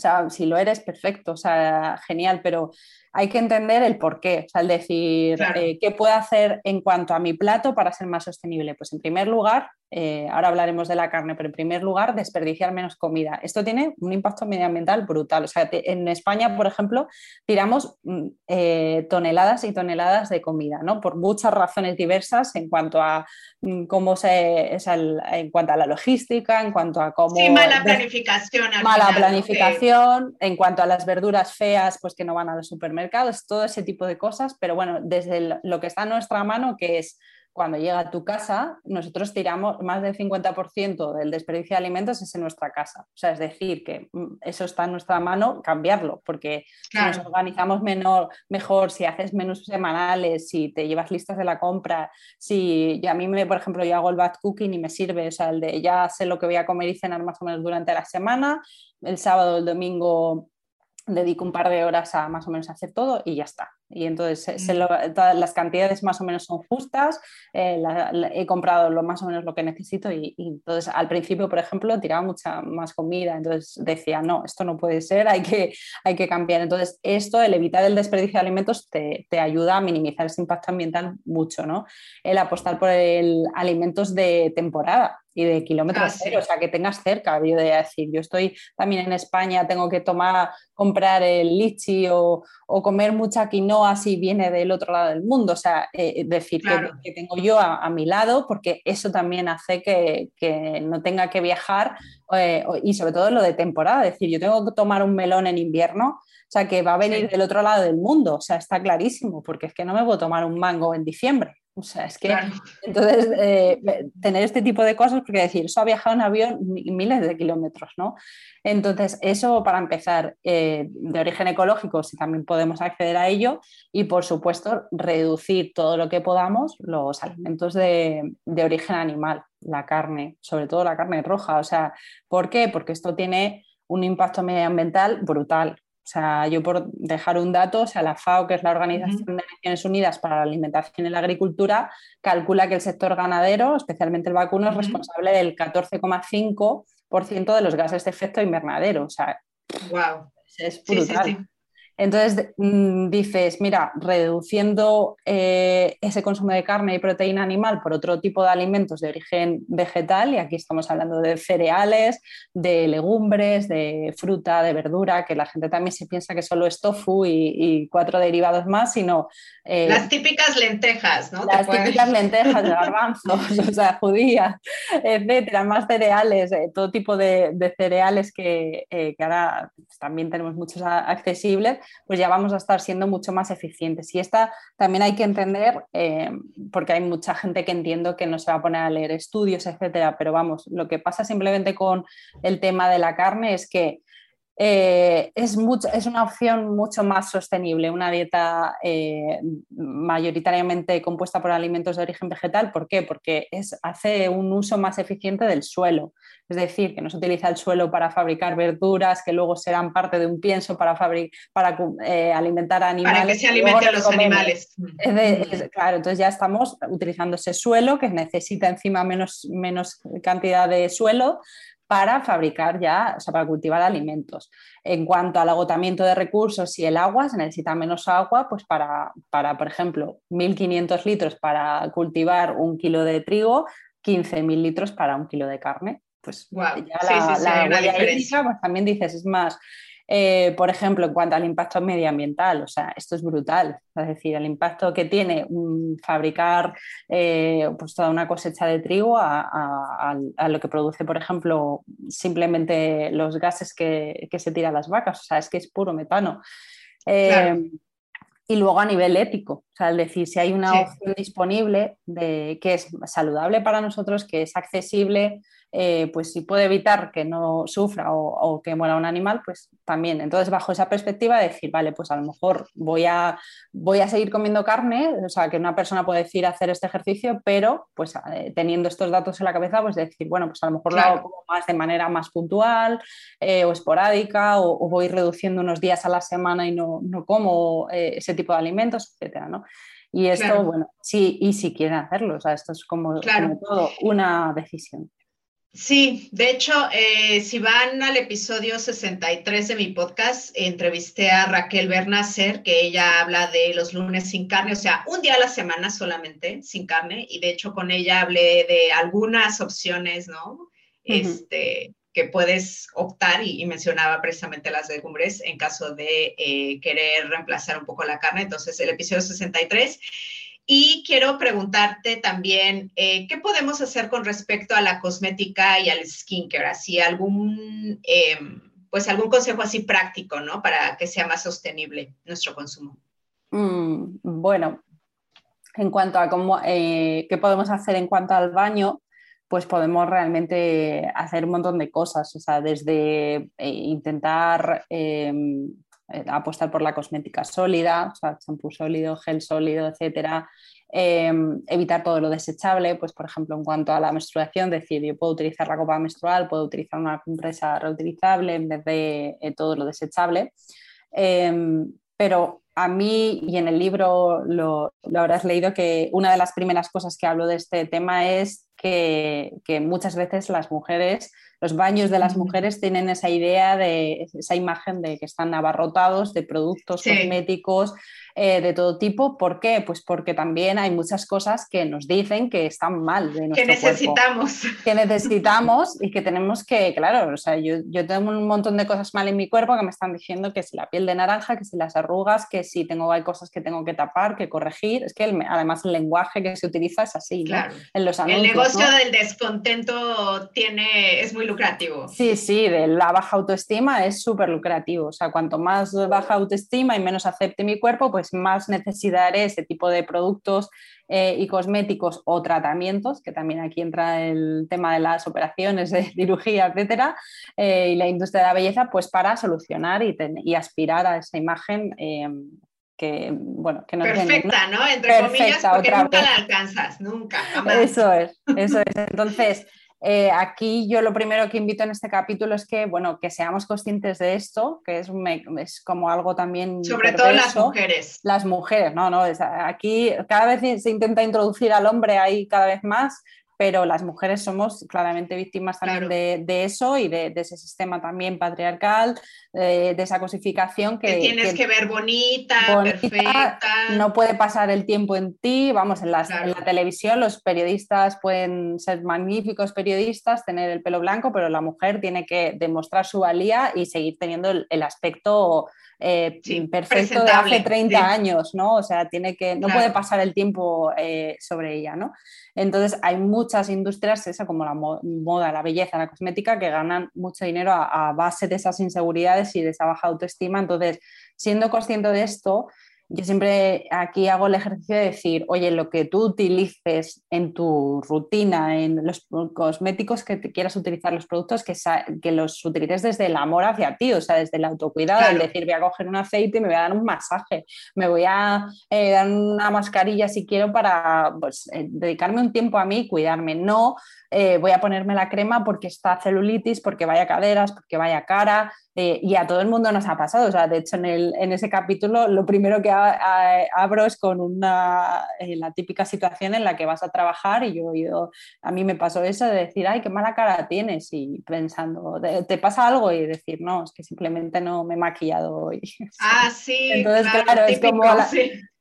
O sea, si lo eres, perfecto, o sea, genial, pero hay que entender el por qué, o sea, el decir, eh, ¿qué puedo hacer en cuanto a mi plato para ser más sostenible? Pues en primer lugar, eh, ahora hablaremos de la carne, pero en primer lugar, desperdiciar menos comida. Esto tiene un impacto medioambiental brutal. O sea, en España, por ejemplo, tiramos mm, eh, toneladas y toneladas de comida, ¿no? Por muchas razones diversas en cuanto a mm, cómo se, en cuanto a la logística, en cuanto a cómo... Sí, mala planificación. mala planificación, en cuanto a las verduras feas, pues que no van a los supermercados, todo ese tipo de cosas, pero bueno, desde lo que está en nuestra mano, que es cuando llega a tu casa, nosotros tiramos más del 50% del desperdicio de alimentos es en nuestra casa. O sea, es decir, que mm, eso está en nuestra mano cambiarlo, porque si nos organizamos mejor, si haces menús semanales, si te llevas listas de la compra, si a mí, me, por ejemplo, yo hago el bad cooking y me sirve, o sea, el de ya sé lo que voy a comer y cenar más o menos durante la semana, el sábado, el domingo dedico un par de horas a más o menos hacer todo y ya está. Y entonces mm. las cantidades más o menos son justas, eh, he comprado lo más o menos lo que necesito y, entonces al principio, por ejemplo, tiraba mucha más comida, entonces decía, no, esto no puede ser, hay que, hay que cambiar. Entonces esto, el evitar el desperdicio de alimentos, te, te ayuda a minimizar ese impacto ambiental mucho, ¿no? El apostar por el alimentos de temporada y de kilómetros ah, cero, o sea, que tengas cerca. Yo de decir, yo estoy también en España, tengo que tomar, comprar el lichi o, o comer mucha quinoa si viene del otro lado del mundo. O sea, eh, decir que, tengo yo a, mi lado, porque eso también hace que, que no tenga que viajar eh, y sobre todo lo de temporada. Es decir, yo tengo que tomar un melón en invierno, o sea, que va a venir del otro lado del mundo. O sea, está clarísimo, porque es que no me puedo tomar un mango en diciembre. O sea, es que entonces eh, tener este tipo de cosas, porque decir, eso ha viajado en avión miles de kilómetros, ¿no? Entonces, eso para empezar, eh, de origen ecológico, si también podemos acceder a ello, y por supuesto, reducir todo lo que podamos los alimentos de, de origen animal, la carne, sobre todo la carne roja. O sea, ¿por qué? Porque esto tiene un impacto medioambiental brutal. O sea, yo por dejar un dato, o sea, la FAO, que es la Organización de Naciones Unidas para la Alimentación y la Agricultura, calcula que el sector ganadero, especialmente el vacuno, es responsable del 14,5% de los gases de efecto invernadero. O sea, wow. es brutal. Entonces mm, dices, mira, reduciendo eh, ese consumo de carne y proteína animal por otro tipo de alimentos de origen vegetal, y aquí estamos hablando de cereales, de legumbres, de fruta, de verdura, que la gente también se piensa que solo es tofu y, cuatro derivados más, sino... Eh, las típicas lentejas, ¿no? Las típicas *laughs* lentejas de garbanzos, o sea, judías, etcétera, más cereales, eh, todo tipo de, cereales que, que ahora también tenemos muchos accesibles pues ya vamos a estar siendo mucho más eficientes. Y esta también hay que entender, eh, porque hay mucha gente que entiendo que no se va a poner a leer estudios, etcétera, pero vamos, lo que pasa simplemente con el tema de la carne es que eh, es, es, una opción mucho más sostenible, una dieta eh, mayoritariamente compuesta por alimentos de origen vegetal. ¿Por qué? Porque es, hace un uso más eficiente del suelo. Es decir, que no se utiliza el suelo para fabricar verduras que luego serán parte de un pienso para, para eh, alimentar animales. Para que se alimenten los animales. claro, entonces ya estamos utilizando ese suelo que necesita encima menos, menos cantidad de suelo para fabricar ya, o sea, para cultivar alimentos. En cuanto al agotamiento de recursos y el agua, se necesita menos agua, pues para, para por ejemplo, 1.500 litros para cultivar un kilo de trigo, 15.000 litros para un kilo de carne. Pues ya la, pues también dices, es más, eh, por ejemplo, en cuanto al impacto medioambiental, o sea, esto es brutal. Es decir, el impacto que tiene fabricar eh, pues toda una cosecha de trigo a, lo que produce, por ejemplo, simplemente los gases que, se tiran las vacas. O sea, es que es puro metano. Eh, y luego a nivel ético, o sea, es decir, si hay una opción disponible de, que es saludable para nosotros, que es accesible, eh, pues si puede evitar que no sufra o, que muera un animal, pues también. Entonces, bajo esa perspectiva, decir, vale, pues a lo mejor voy a, voy a seguir comiendo carne, o sea, que una persona puede decir hacer este ejercicio, pero pues eh, teniendo estos datos en la cabeza, pues decir, bueno, pues a lo mejor lo hago más de manera más puntual eh, o esporádica, o, voy reduciendo unos días a la semana y no, no como ese tipo de alimentos, etcétera, ¿no? Y esto, bueno, sí, y si quieren hacerlo, o sea, esto es como, como todo, una decisión. Sí, de hecho, eh, si van al episodio 63 de mi podcast, entrevisté a Raquel Bernacer, que ella habla de los lunes sin carne, o sea, un día a la semana solamente sin carne, y de hecho con ella hablé de algunas opciones, ¿no? Este, que puedes optar y, mencionaba precisamente las legumbres en caso de eh, querer reemplazar un poco la carne. Entonces, el episodio 63. Y quiero preguntarte también, eh, ¿qué podemos hacer con respecto a la cosmética y al skincare? Así algún, em, pues algún consejo así práctico, ¿no? Para que sea más sostenible nuestro consumo. Mm, bueno, en cuanto a cómo, eh, qué podemos hacer en cuanto al baño, pues podemos realmente hacer un montón de cosas, o sea, desde eh, intentar em, eh, apostar por la cosmética sólida, o sea, champú sólido, gel sólido, etcétera. Em, evitar todo lo desechable, pues por ejemplo en cuanto a la menstruación, decir yo puedo utilizar la copa menstrual, puedo utilizar una compresa reutilizable en vez de eh, todo lo desechable. Em, pero a mí y en el libro lo, lo, habrás leído que una de las primeras cosas que hablo de este tema es que, que muchas veces las mujeres los baños de las mujeres tienen esa idea de esa imagen de que están abarrotados de productos cosméticos eh, de todo tipo. ¿Por qué? Pues porque también hay muchas cosas que nos dicen que están mal de Que necesitamos. Que necesitamos *laughs* y que tenemos que, claro, o sea, yo, yo, tengo un montón de cosas mal en mi cuerpo que me están diciendo que si la piel de naranja, que si las arrugas, que si tengo, hay cosas que tengo que tapar, que corregir. Es que además el lenguaje que se utiliza es así, En los anuncios, el negocio del descontento tiene, es muy lucrativo. Sí, sí, de la baja autoestima es súper lucrativo. O sea, cuanto más baja autoestima y menos acepte mi cuerpo, pues más necesidad de ese tipo de productos eh, y cosméticos o tratamientos, que también aquí entra el tema de las operaciones de *laughs* cirugía, etcétera, eh, y la industria de la belleza, pues para solucionar y, aspirar a esa imagen. Eh, que, bueno, que no Perfecta, ¿no? Entre comillas, porque nunca la alcanzas, nunca. Eso es, eso es. Entonces, eh, aquí yo lo primero que invito en este capítulo es que, bueno, que seamos conscientes de esto, que es, es como algo también... Sobre todo las mujeres. Las mujeres, no, no, aquí cada vez se intenta introducir al hombre ahí cada vez más, pero las mujeres somos claramente víctimas también de, eso y de, ese sistema también patriarcal, de, esa cosificación que, tienes que, ver bonita, perfecta. No puede pasar el tiempo en ti, vamos, en, la televisión los periodistas pueden ser magníficos periodistas, tener el pelo blanco, pero la mujer tiene que demostrar su valía y seguir teniendo el aspecto eh, perfecto de hace 30 años, ¿no? O sea, tiene que, no puede pasar el tiempo eh, sobre ella, ¿no? Entonces, hay muchas industrias, esa como la moda, la belleza, la cosmética, que ganan mucho dinero a base de esas inseguridades y de esa baja autoestima. Entonces, siendo consciente de esto, yo siempre aquí hago el ejercicio de decir, oye, lo que tú utilices en tu rutina, en los cosméticos que te quieras utilizar, los productos, que, que los utilices desde el amor hacia ti, o sea, desde el autocuidado, es decir, voy a coger un aceite y me voy a dar un masaje, me voy a eh, dar una mascarilla si quiero para pues, eh, dedicarme un tiempo a mí y cuidarme. No eh, voy a ponerme la crema porque está celulitis, porque vaya caderas, porque vaya cara, eh, y a todo el mundo nos ha pasado. O sea, de hecho, en, el, en ese capítulo lo primero que abro es con una, eh, la típica situación en la que vas a trabajar y yo he oído, a mí me pasó eso de decir, ay, qué mala cara tienes y pensando, ¿te pasa algo? Y decir, no, es que simplemente no me he maquillado hoy. Ah, sí. *laughs* Entonces, claro, es como...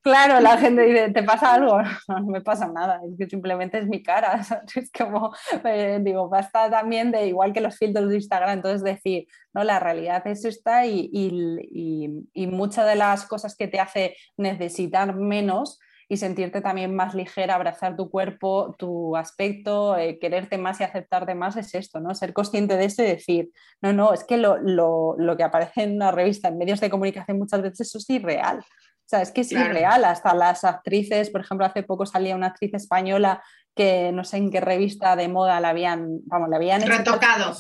Claro, la gente dice, ¿te pasa algo? No, *laughs* no me pasa nada, es que simplemente es mi cara. *laughs* Es como, eh, digo, basta también de igual que los filtros de Instagram, entonces decir, no, la realidad es esta y, y, y, muchas de las cosas que te hace necesitar menos y sentirte también más ligera, abrazar tu cuerpo, tu aspecto, eh, quererte más y aceptarte más es esto, ¿no? Ser consciente de esto y decir, no, no, es que lo, lo, lo que aparece en una revista, en medios de comunicación muchas veces eso es irreal. O sea, es que es irreal. Hasta las actrices, por ejemplo, hace poco salía una actriz española que no sé en qué revista de moda la habían, vamos, la habían retocado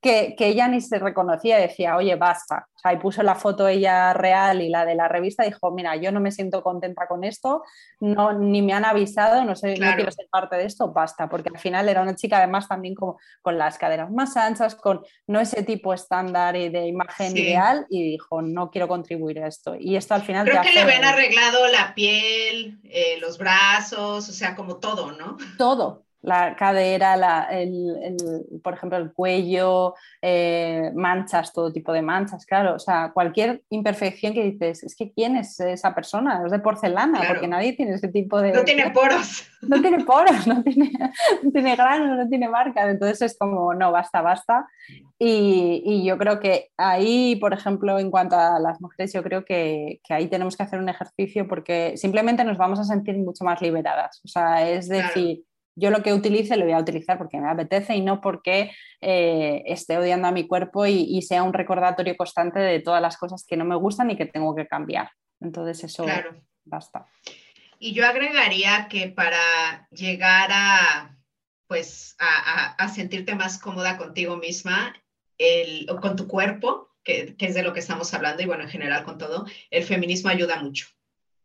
que, ella ni se reconocía, decía, oye, basta. O sea, y puso la foto ella real y la de la revista, dijo, mira, yo no me siento contenta con esto, no, ni me han avisado, no sé, no quiero ser parte de esto, basta, porque al final era una chica además también como con las caderas más anchas, con no ese tipo estándar y de imagen ideal, y dijo, no quiero contribuir a esto. Y esto al final... Creo que le ven arreglado la piel, eh, los brazos, o sea, como todo, ¿no? Todo, la cadera, el, por ejemplo, el cuello, eh, manchas, todo tipo de manchas, claro. O sea, cualquier imperfección que dices, es que ¿quién es esa persona? Es de porcelana, porque nadie tiene ese tipo de... No tiene *laughs* poros. No tiene poros, no tiene, no tiene granos, no tiene marcas. Entonces es como, no, basta, basta. Y, y, yo creo que ahí, por ejemplo, en cuanto a las mujeres, yo creo que, que, ahí tenemos que hacer un ejercicio porque simplemente nos vamos a sentir mucho más liberadas. O sea, es decir yo lo que utilice lo voy a utilizar porque me apetece y no porque eh, esté odiando a mi cuerpo y, sea un recordatorio constante de todas las cosas que no me gustan y que tengo que cambiar. Entonces eso basta. Y yo agregaría que para llegar a, pues, a, sentirte más cómoda contigo misma el, o con tu cuerpo, que, que es de lo que estamos hablando y bueno, en general con todo, el feminismo ayuda mucho.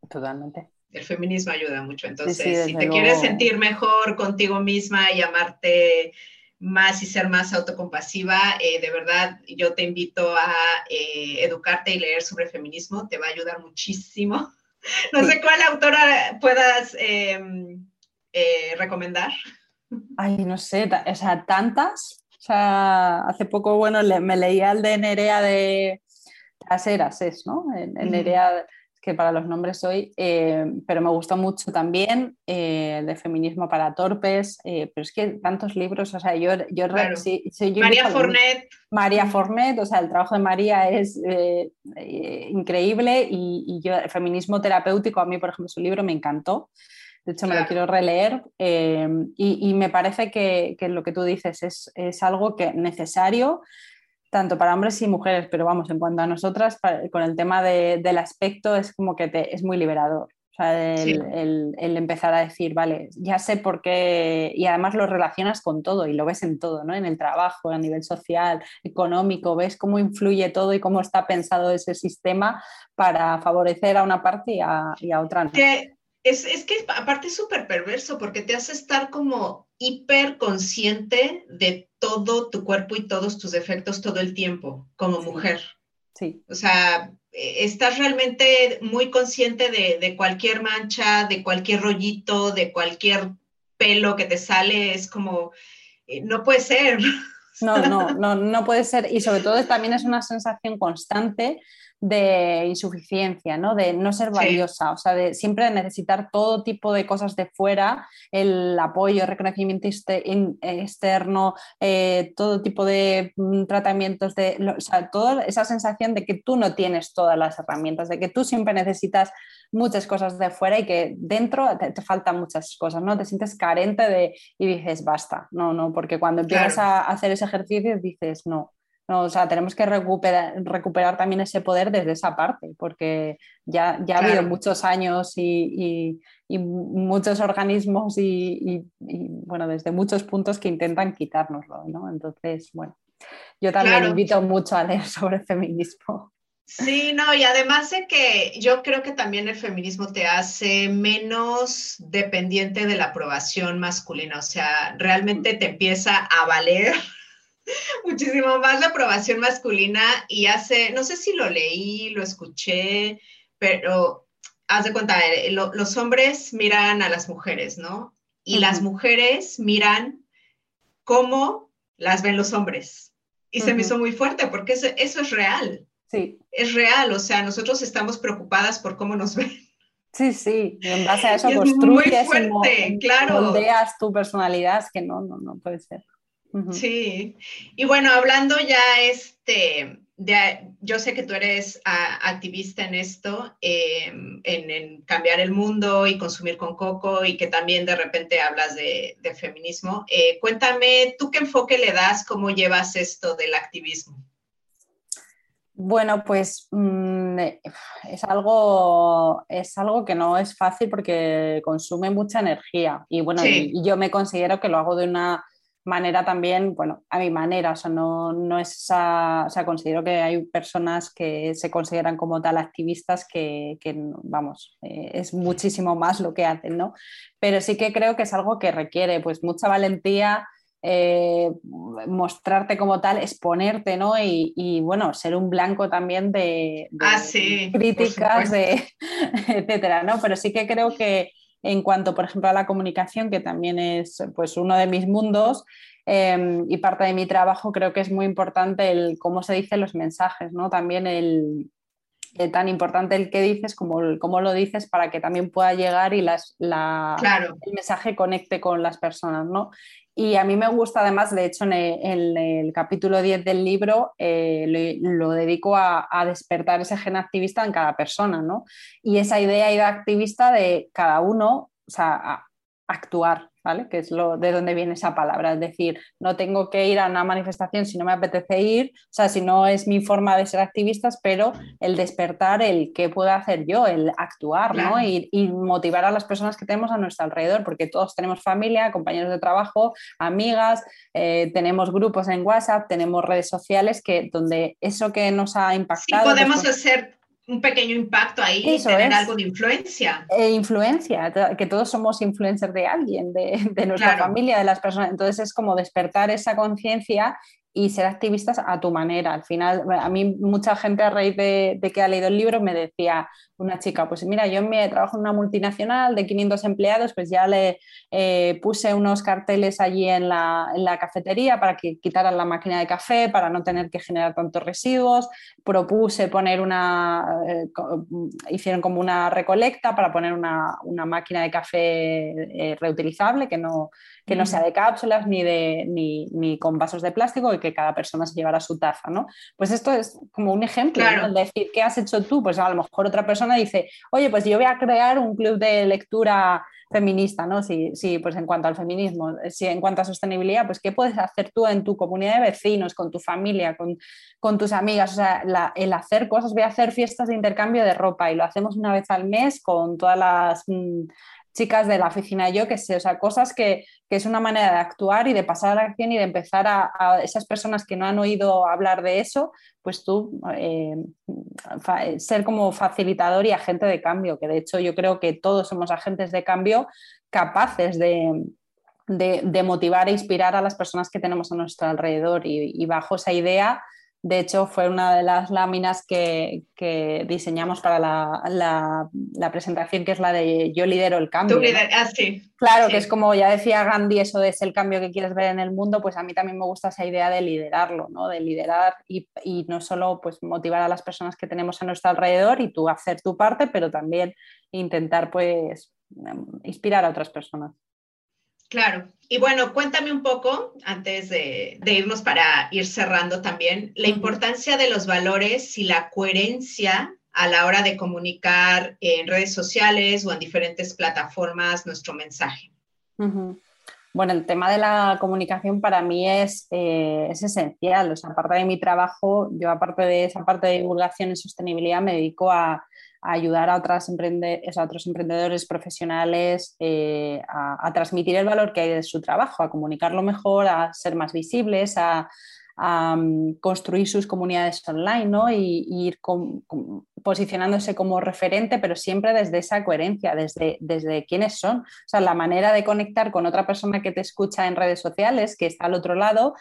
Totalmente el feminismo ayuda mucho. Entonces, si te quieres sentir mejor contigo misma y amarte más y ser más autocompasiva, eh, de verdad yo te invito a eh, educarte y leer sobre feminismo, te va a ayudar muchísimo. *laughs* No sé cuál autora puedas em, eh, recomendar. Ay, no sé, o sea, tantas. O sea, hace poco, bueno, me leía el de Nerea de las eras, es, ¿no? Nerea que para los nombres soy, eh, pero me gustó mucho también eh, de feminismo para torpes, eh, pero es que tantos libros, o sea, yo... yo, María Fornet. María Fornet, o sea, el trabajo de María es increíble y, yo, el feminismo terapéutico, a mí, por ejemplo, su libro me encantó. De hecho, me lo quiero releer y, me parece que, que, lo que tú dices es, es algo que necesario tanto para hombres y mujeres, pero vamos, en cuanto a nosotras, con el tema del aspecto es como que te, es muy liberador. O sea, el, empezar a decir, vale, ya sé por qué, y además lo relacionas con todo y lo ves en todo, ¿no? En el trabajo, a nivel social, económico, ves cómo influye todo y cómo está pensado ese sistema para favorecer a una parte y a, otra no. Es, es que aparte es súper perverso porque te hace estar como hiper consciente de todo tu cuerpo y todos tus defectos todo el tiempo como mujer. Sí. O sea, e, estás realmente muy consciente de, de, cualquier mancha, de cualquier rollito, de cualquier pelo que te sale. Es como, eh, no puede ser. No, no, *laughs* no, no puede ser. Y sobre todo también es una sensación constante de insuficiencia, ¿no? de no ser valiosa, o sea, de siempre necesitar todo tipo de cosas de fuera, el apoyo, el reconocimiento externo, eh, todo tipo de mm, tratamientos, de, o sea, toda esa sensación de que tú no tienes todas las herramientas, de que tú siempre necesitas muchas cosas de fuera y que dentro te, faltan muchas cosas, ¿no? Te sientes carente de y dices, basta, no, no, porque cuando empiezas a hacer ese ejercicio dices, no, o sea, tenemos que recuperar, recuperar también ese poder desde esa parte, porque ya, ya ha habido muchos años y, muchos organismos y, bueno, desde muchos puntos que intentan quitárnoslo, ¿no? Entonces, bueno, yo también invito mucho a leer *laughs* sobre feminismo. Sí, no, y además de que yo creo que también el feminismo te hace menos dependiente de la aprobación masculina, o sea, realmente te empieza a valer muchísimo más la aprobación masculina y hace, no sé si lo leí, lo escuché, pero haz de cuenta, eh, los hombres miran a las mujeres, ¿no? Y las mujeres miran cómo las ven los hombres. Y se me hizo muy fuerte porque eso, es real. Sí. Es real, o sea, nosotros estamos preocupadas por cómo nos ven. Sí, sí, en base a eso construyes, muy fuerte, claro. moldeas tu personalidad, que no, no, no puede ser. Sí, y bueno, hablando ya este, de, yo sé que tú eres activista en esto, em, en, cambiar el mundo y consumir con coco y que también de repente hablas de, feminismo. Eh, cuéntame, ¿tú qué enfoque le das? ¿Cómo llevas esto del activismo? Bueno, pues mm, es, algo, es algo que no es fácil porque consume mucha energía y bueno, y yo me considero que lo hago de una manera también, bueno, a mi manera, o sea, no, no es esa, o sea, considero que hay personas que se consideran como tal activistas que, vamos, eh, es muchísimo más lo que hacen, ¿no? Pero sí que creo que es algo que requiere pues mucha valentía, eh, mostrarte como tal, exponerte, ¿no? Y, bueno, ser un blanco también de, ah, críticas, de, *laughs* etcétera, ¿no? Pero sí que creo que en cuanto, por ejemplo, a la comunicación, que también es pues, uno de mis mundos, em, y parte de mi trabajo creo que es muy importante el cómo se dicen los mensajes, ¿no? También el, eh, tan importante el que dices como el cómo lo dices para que también pueda llegar y las, la, el mensaje conecte con las personas, ¿no? Y a mí me gusta además, de hecho, en el, capítulo 10 del libro eh, lo, dedico a, despertar ese gen activista en cada persona, ¿no? Y esa idea de activista de cada uno, o sea, actuar, ¿vale? Que es lo de donde viene esa palabra, es decir, no tengo que ir a una manifestación si no me apetece ir, o sea, si no es mi forma de ser activista, pero el despertar, el qué puedo hacer yo, el actuar, ¿no? Y, motivar a las personas que tenemos a nuestro alrededor, porque todos tenemos familia, compañeros de trabajo, amigas, eh, tenemos grupos en WhatsApp, tenemos redes sociales que donde eso que nos ha impactado. Sí, podemos hacer un pequeño impacto ahí y tener algo de influencia. E influencia, que todos somos influencers de alguien, de, nuestra familia, de las personas. Entonces es como despertar esa conciencia y ser activistas a tu manera. Al final, a mí mucha gente a raíz de, que ha leído el libro me decía una chica, pues mira, yo me trabajo en una multinacional de 500 empleados, pues ya le eh, puse unos carteles allí en la, cafetería para que quitaran la máquina de café, para no tener que generar tantos residuos, propuse poner una, eh, hicieron como una recolecta para poner una, máquina de café eh, reutilizable que no, que no sea de cápsulas ni, de, ni, ni, con vasos de plástico y que cada persona se llevara su taza, ¿no? Pues esto es como un ejemplo, de decir, ¿qué has hecho tú? Pues a lo mejor otra persona dice, oye, pues yo voy a crear un club de lectura feminista, ¿no? Sí, sí, pues en cuanto al feminismo, si en cuanto a sostenibilidad, pues ¿qué puedes hacer tú en tu comunidad de vecinos, con tu familia, con, con tus amigas? O sea, el hacer cosas, voy a hacer fiestas de intercambio de ropa y lo hacemos una vez al mes con todas las mm, chicas de la oficina, yo que sé, o sea, cosas que, es una manera de actuar y de pasar a la acción y de empezar a, esas personas que no han oído hablar de eso, pues tú eh, ser como facilitador y agente de cambio, que de hecho yo creo que todos somos agentes de cambio capaces de, motivar e inspirar a las personas que tenemos a nuestro alrededor y bajo esa idea de hecho, fue una de las láminas que, diseñamos para la, presentación, que es la de Yo lidero el cambio. Ah, claro, que es como ya decía Gandhi, eso de es el cambio que quieres ver en el mundo, pues a mí también me gusta esa idea de liderarlo, ¿no? de liderar y, no solo pues, motivar a las personas que tenemos a nuestro alrededor y tú hacer tu parte, pero también intentar pues, inspirar a otras personas. Claro. Y bueno, cuéntame un poco, antes de, irnos para ir cerrando también, la importancia de los valores y la coherencia a la hora de comunicar en redes sociales o en diferentes plataformas nuestro mensaje. Bueno, el tema de la comunicación para mí es, eh, es esencial. O sea, aparte de mi trabajo, yo aparte de esa parte de divulgación y sostenibilidad me dedico a, ayudar a, a otros emprendedores profesionales eh, a, transmitir el valor que hay de su trabajo, a comunicarlo mejor, a ser más visibles, a, mm, construir sus comunidades online ¿no? y, ir posicionándose como referente, pero siempre desde esa coherencia, desde, desde quiénes son. O sea, la manera de conectar con otra persona que te escucha en redes sociales, que está al otro lado,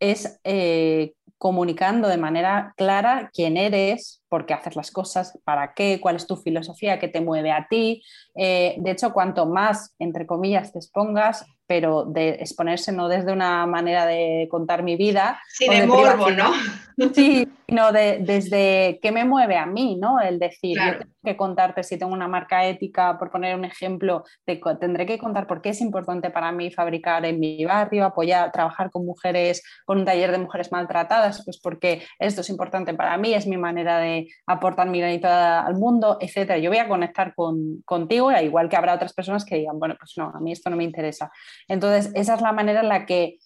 es eh, comunicando de manera clara quién eres, por qué haces las cosas, para qué, cuál es tu filosofía, qué te mueve a ti. Eh, de hecho, cuanto más, entre comillas, te expongas, pero de exponerse no desde una manera de contar mi vida. Sí, de, morbo, ¿no? Sí, sino de, desde qué me mueve a mí, ¿no? El decir, yo tengo que contarte si tengo una marca ética, por poner un ejemplo, tendré que contar por qué es importante para mí fabricar en mi barrio, apoyar, trabajar con mujeres, con un taller de mujeres maltratadas, pues porque esto es importante para mí, es mi manera de aportar mi granito al mundo, etcétera. Yo voy a conectar con, contigo, igual que habrá otras personas que digan, bueno, pues no, a mí esto no me interesa. Entonces, esa es la manera en la que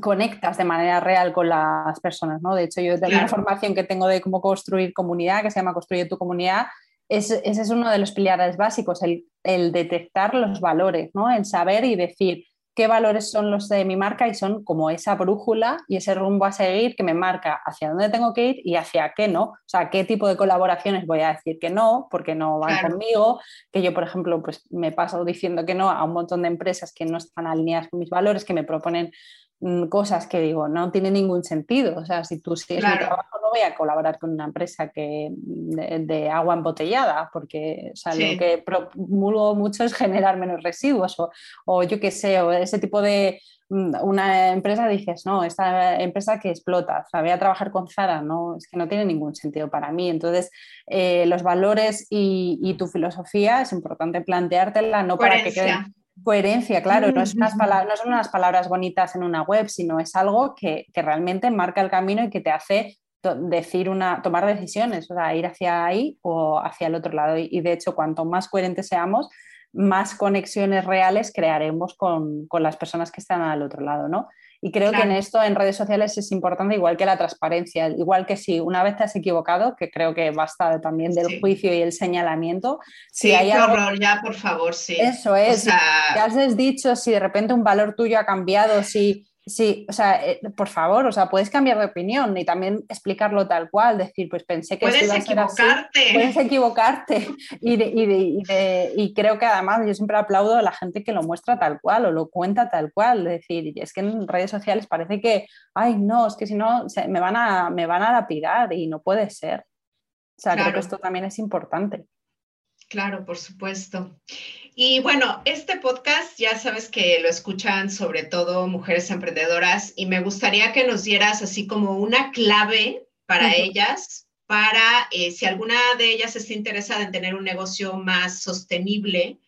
conectas de manera real con las personas, ¿no? De hecho, yo tengo una formación que tengo de cómo construir comunidad, que se llama Construye tu comunidad, ese es uno de los pilares básicos, el, el detectar los valores, ¿no? El saber y decir, qué valores son los de mi marca y son como esa brújula y ese rumbo a seguir que me marca hacia dónde tengo que ir y hacia qué no. O sea, qué tipo de colaboraciones voy a decir que no, porque no van conmigo, que yo, por ejemplo, pues me paso diciendo que no a un montón de empresas que no están alineadas con mis valores, que me proponen cosas que digo, no tiene ningún sentido. O sea, si tú sigues mi trabajo, no voy a colaborar con una empresa que, de, agua embotellada, porque o lo que promulgo mucho es generar menos residuos o, o yo qué sé, o ese tipo de, mm, una empresa dices, no, esta empresa que explota, o sea, voy a trabajar con Zara, no, es que no tiene ningún sentido para mí. Entonces, eh, los valores y, y, tu filosofía es importante planteártela, no para que queden Coherencia, claro, no, es unas no, son unas palabras bonitas en una web, sino es algo que, realmente marca el camino y que te hace decir una, tomar decisiones, o sea, ir hacia ahí o hacia el otro lado. Y, de hecho, cuanto más coherentes seamos, más conexiones reales crearemos con, con, las personas que están al otro lado, ¿no? Y creo que en esto, en redes sociales, es importante, igual que la transparencia, igual que si una vez te has equivocado, que creo que basta también del juicio y el señalamiento. Si sí, hay horror, ya, por favor, sí. Eso es. O has dicho si de repente un valor tuyo ha cambiado, si Sí, o sea, eh, por favor, o sea, puedes cambiar de opinión y también explicarlo tal cual, decir, pues pensé que puedes equivocarte. Puedes equivocarte. *laughs* Y, creo que además yo siempre aplaudo a la gente que lo muestra tal cual o lo cuenta tal cual. Es decir, es que en redes sociales parece que, ay, no, es que si no, me, van a, me van a lapidar y no puede ser. O sea, creo que esto también es importante. Claro, por supuesto. Y bueno, este podcast ya sabes que lo escuchan sobre todo mujeres emprendedoras y me gustaría que nos dieras así como una clave para ellas, para eh, si alguna de ellas está interesada en tener un negocio más sostenible,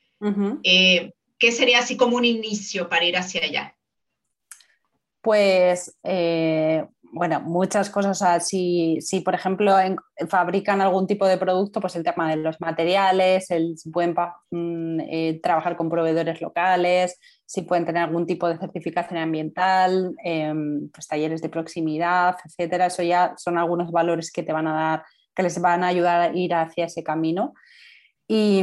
eh, ¿qué sería así como un inicio para ir hacia allá? Pues eh, bueno, muchas cosas. si, por ejemplo fabrican algún tipo de producto, pues el tema de los materiales, el, si pueden mm, eh, trabajar con proveedores locales, si pueden tener algún tipo de certificación ambiental, em, pues talleres de proximidad, etcétera. Eso ya son algunos valores que te van a dar, que les van a ayudar a ir hacia ese camino. Y,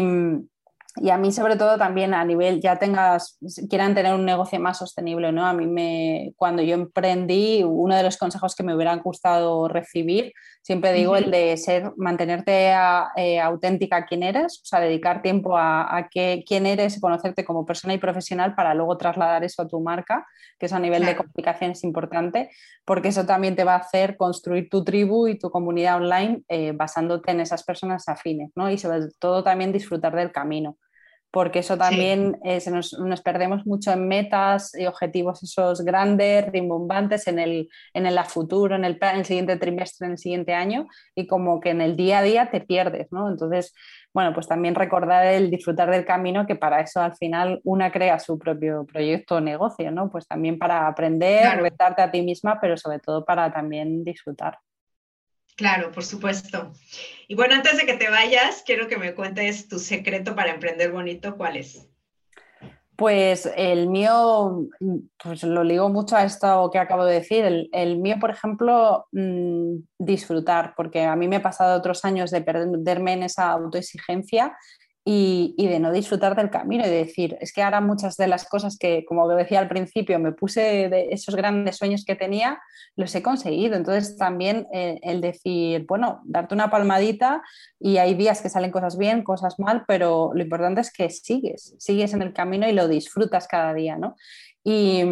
y a mí sobre todo también a nivel, ya tengas, quieran tener un negocio más sostenible, ¿no? A mí me, cuando yo emprendí, uno de los consejos que me hubieran gustado recibir, siempre digo el de ser, mantenerte eh, auténtica a quién eres, o sea, dedicar tiempo a, a quién eres, conocerte como persona y profesional para luego trasladar eso a tu marca, que eso a nivel de comunicación es importante, porque eso también te va a hacer construir tu tribu y tu comunidad online eh, basándote en esas personas afines, ¿no? Y sobre todo también disfrutar del camino porque eso también eh, nos, perdemos mucho en metas y objetivos esos grandes, rimbombantes en el, en el futuro, en el, en el siguiente trimestre, en el siguiente año, y como que en el día a día te pierdes, ¿no? Entonces, bueno, pues también recordar el disfrutar del camino, que para eso al final una crea su propio proyecto o negocio, ¿no? Pues también para aprender, retarte a ti misma, pero sobre todo para también disfrutar. Claro, por supuesto. Y bueno, antes de que te vayas, quiero que me cuentes tu secreto para emprender bonito. ¿Cuál es? Pues el mío, pues lo ligo mucho a esto que acabo de decir. El, mío, por ejemplo, mm, disfrutar, porque a mí me ha pasado otros años de perderme en esa autoexigencia y, de no disfrutar del camino y de decir, es que ahora muchas de las cosas que, como decía al principio, me puse de esos grandes sueños que tenía, los he conseguido. Entonces también eh, el decir, bueno, darte una palmadita y hay días que salen cosas bien, cosas mal, pero lo importante es que sigues, sigues en el camino y lo disfrutas cada día, ¿no? Y,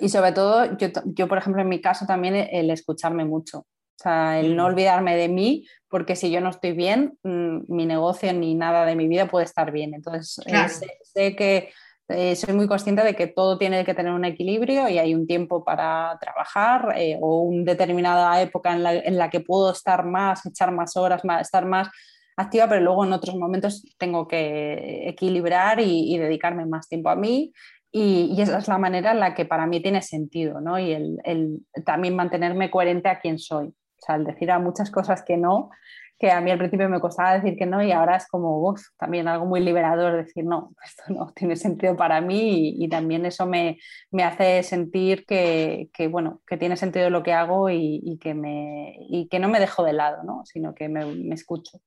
y sobre todo, yo, yo, por ejemplo, en mi caso también el escucharme mucho. O sea, el no olvidarme de mí, porque si yo no estoy bien, mm, mi negocio ni nada de mi vida puede estar bien. Entonces, eh, sé, que eh, soy muy consciente de que todo tiene que tener un equilibrio y hay un tiempo para trabajar eh, o una determinada época en la, que puedo estar más, echar más horas, más, estar más activa, pero luego en otros momentos tengo que equilibrar y, dedicarme más tiempo a mí y, esa es la manera en la que para mí tiene sentido, ¿no? Y el, también mantenerme coherente a quien soy. O sea, al decir a muchas cosas que no, que a mí al principio me costaba decir que no y ahora es como también algo muy liberador decir no, *laughs* esto no tiene sentido para mí y, también eso me, hace sentir que, bueno, que tiene sentido lo que hago y, que, me, que no me dejo de lado, ¿no? sino que me, me escucho.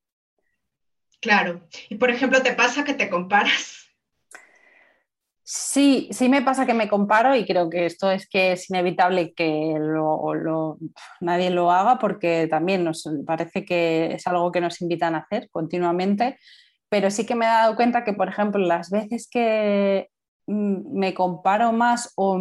Claro. Y por ejemplo, ¿te pasa que te comparas? Sí, sí me pasa que me comparo y creo que esto es que es inevitable que nadie lo haga porque también nos parece que es algo que nos invitan a hacer continuamente, pero sí que me he dado cuenta que, por ejemplo, las veces que mm, me comparo más o,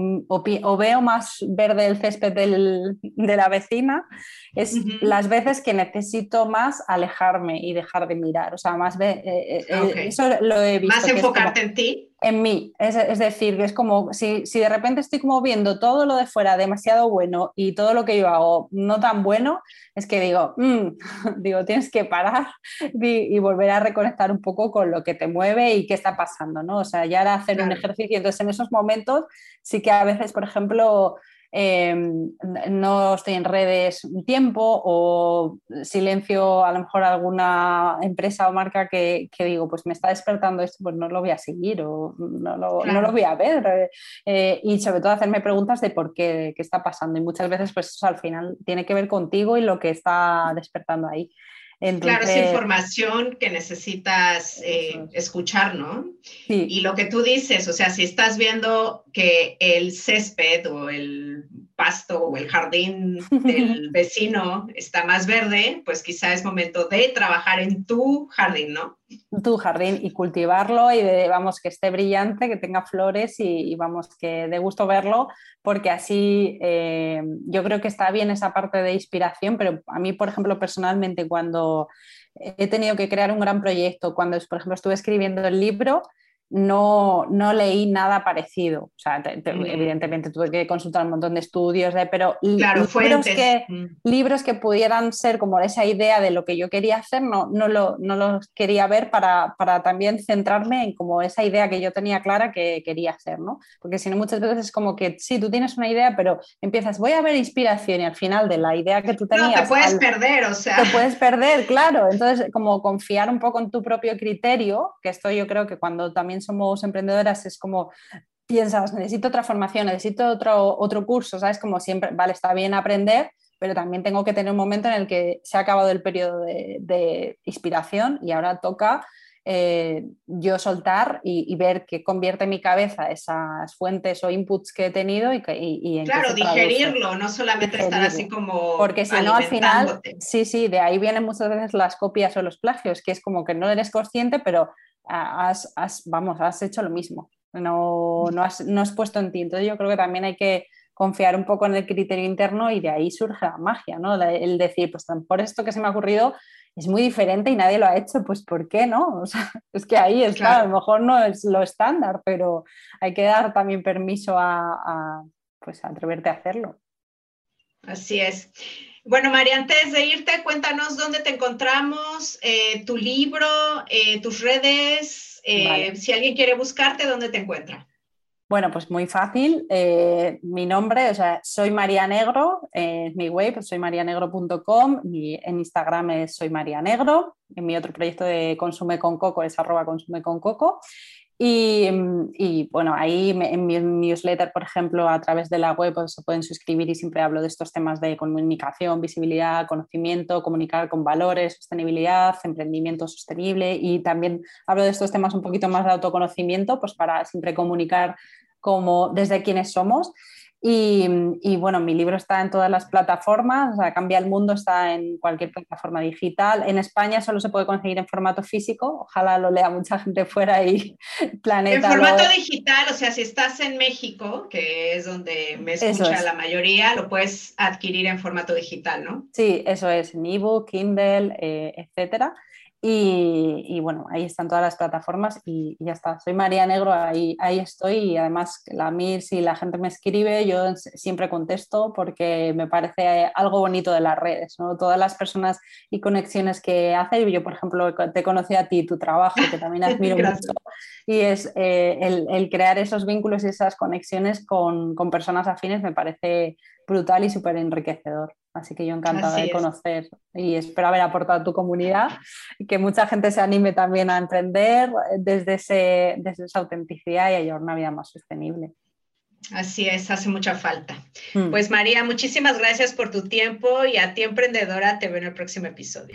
veo más verde el césped de la vecina, es las veces que necesito más alejarme y dejar de mirar. O sea, más ve, eh, eh, eso lo he visto. Más enfocarte en ti en mí. Es, es, decir, que es como si, si, de repente estoy como viendo todo lo de fuera demasiado bueno y todo lo que yo hago no tan bueno, es que digo, mm", *laughs* digo, tienes que parar y, volver a reconectar un poco con lo que te mueve y qué está pasando, ¿no? O sea, ya era hacer un ejercicio. Entonces, en esos momentos sí que a veces, por ejemplo, Em, no estoy en redes un tiempo o silencio a lo mejor alguna empresa o marca que, digo, pues me está despertando esto, pues no lo voy a seguir o no lo, no lo voy a ver. Eh, y sobre todo hacerme preguntas de por qué, qué está pasando. Y muchas veces pues eso al final tiene que ver contigo y lo que está despertando ahí claro, es información que necesitas eh, escuchar, ¿no? Y lo que tú dices, o sea, si estás viendo que el césped o el pasto o el jardín *laughs* del vecino está más verde, pues quizá es momento de trabajar en tu jardín, ¿no? Tu jardín y cultivarlo y de, vamos, que esté brillante, que tenga flores y, vamos, que de gusto verlo, porque así eh, yo creo que está bien esa parte de inspiración, pero a mí, por ejemplo, personalmente, cuando he tenido que crear un gran proyecto, cuando, por ejemplo, estuve escribiendo el libro, no, no leí nada parecido. O sea, mm. evidentemente tuve que consultar un montón de estudios, pero libros, que, mm. libros que pudieran ser como esa idea de lo que yo quería hacer, no, no, lo, no los quería ver para, para, también centrarme en como esa idea que yo tenía clara que quería hacer, ¿no? Porque si no, muchas veces es como que sí, tú tienes una idea, pero empiezas, voy a ver inspiración y al final de la idea que tú tenías... No, te puedes perder, o sea... Te puedes perder, claro. Entonces, como confiar un poco en tu propio criterio, que esto yo creo que cuando también somos emprendedoras es como piensas, necesito otra formación, necesito otro, otro curso, ¿sabes? Como siempre, vale, está bien aprender, pero también tengo que tener un momento en el que se ha acabado el periodo de, inspiración y ahora toca eh, yo soltar y, ver qué convierte en mi cabeza esas fuentes o inputs que he tenido y, y, en Claro, digerirlo, no solamente estar así como. Porque si no, al final, sí, sí, de ahí vienen muchas veces las copias o los plagios, que es como que no eres consciente, pero has, vamos, has hecho lo mismo, no, no, has, no has puesto en ti. Entonces yo creo que también hay que confiar un poco en el criterio interno y de ahí surge la magia, ¿no? El decir, pues por esto que se me ha ocurrido es muy diferente y nadie lo ha hecho, pues ¿por qué no? *laughs* O sea, es que ahí está, a lo mejor no es lo estándar, pero hay que dar también permiso a, a pues, a atreverte a hacerlo. Así es. Bueno, María, antes de irte, cuéntanos dónde te encontramos, eh, tu libro, eh, tus redes, eh, si alguien quiere buscarte, ¿dónde te encuentra? Bueno, pues muy fácil. mi nombre, o sea, soy María Negro, es mi web, soy marianegro.com, en Instagram es soy María Negro, en mi otro proyecto de Consume con Coco es arroba consume con Coco y, bueno, ahí en mi newsletter, por ejemplo, a través de la web pues, se pueden suscribir y siempre hablo de estos temas de comunicación, visibilidad, conocimiento, comunicar con valores, sostenibilidad, emprendimiento sostenible y también hablo de estos temas un poquito más de autoconocimiento, pues para siempre comunicar como desde quiénes somos. Y, bueno, mi libro está en todas las plataformas, o sea, Cambia el Mundo está en cualquier plataforma digital. En España solo se puede conseguir en formato físico, ojalá lo lea mucha gente fuera y *laughs* planeta. En formato digital, o sea, si estás en México, que es donde me escucha la mayoría, lo puedes adquirir en formato digital, ¿no? Sí, eso es, en ebook, Kindle, eh, etcétera. Y, bueno, ahí están todas las plataformas y, ya está. Soy María Negro, ahí, ahí estoy y además la MIR, si la gente me escribe, yo siempre contesto porque me parece algo bonito de las redes, ¿no? Todas las personas y conexiones que hace. Yo, por ejemplo, te conocí a ti, tu trabajo, que también *laughs* admiro mucho, y es eh, el, el, crear esos vínculos y esas conexiones con, con personas afines me parece brutal y súper enriquecedor. Así que yo encantada de conocer y espero haber aportado a tu comunidad y que mucha gente se anime también a emprender desde, ese, desde esa autenticidad y a llevar una vida más sostenible. Así es, hace mucha falta. Mm. Pues María, muchísimas gracias por tu tiempo y a ti emprendedora te veo en el próximo episodio.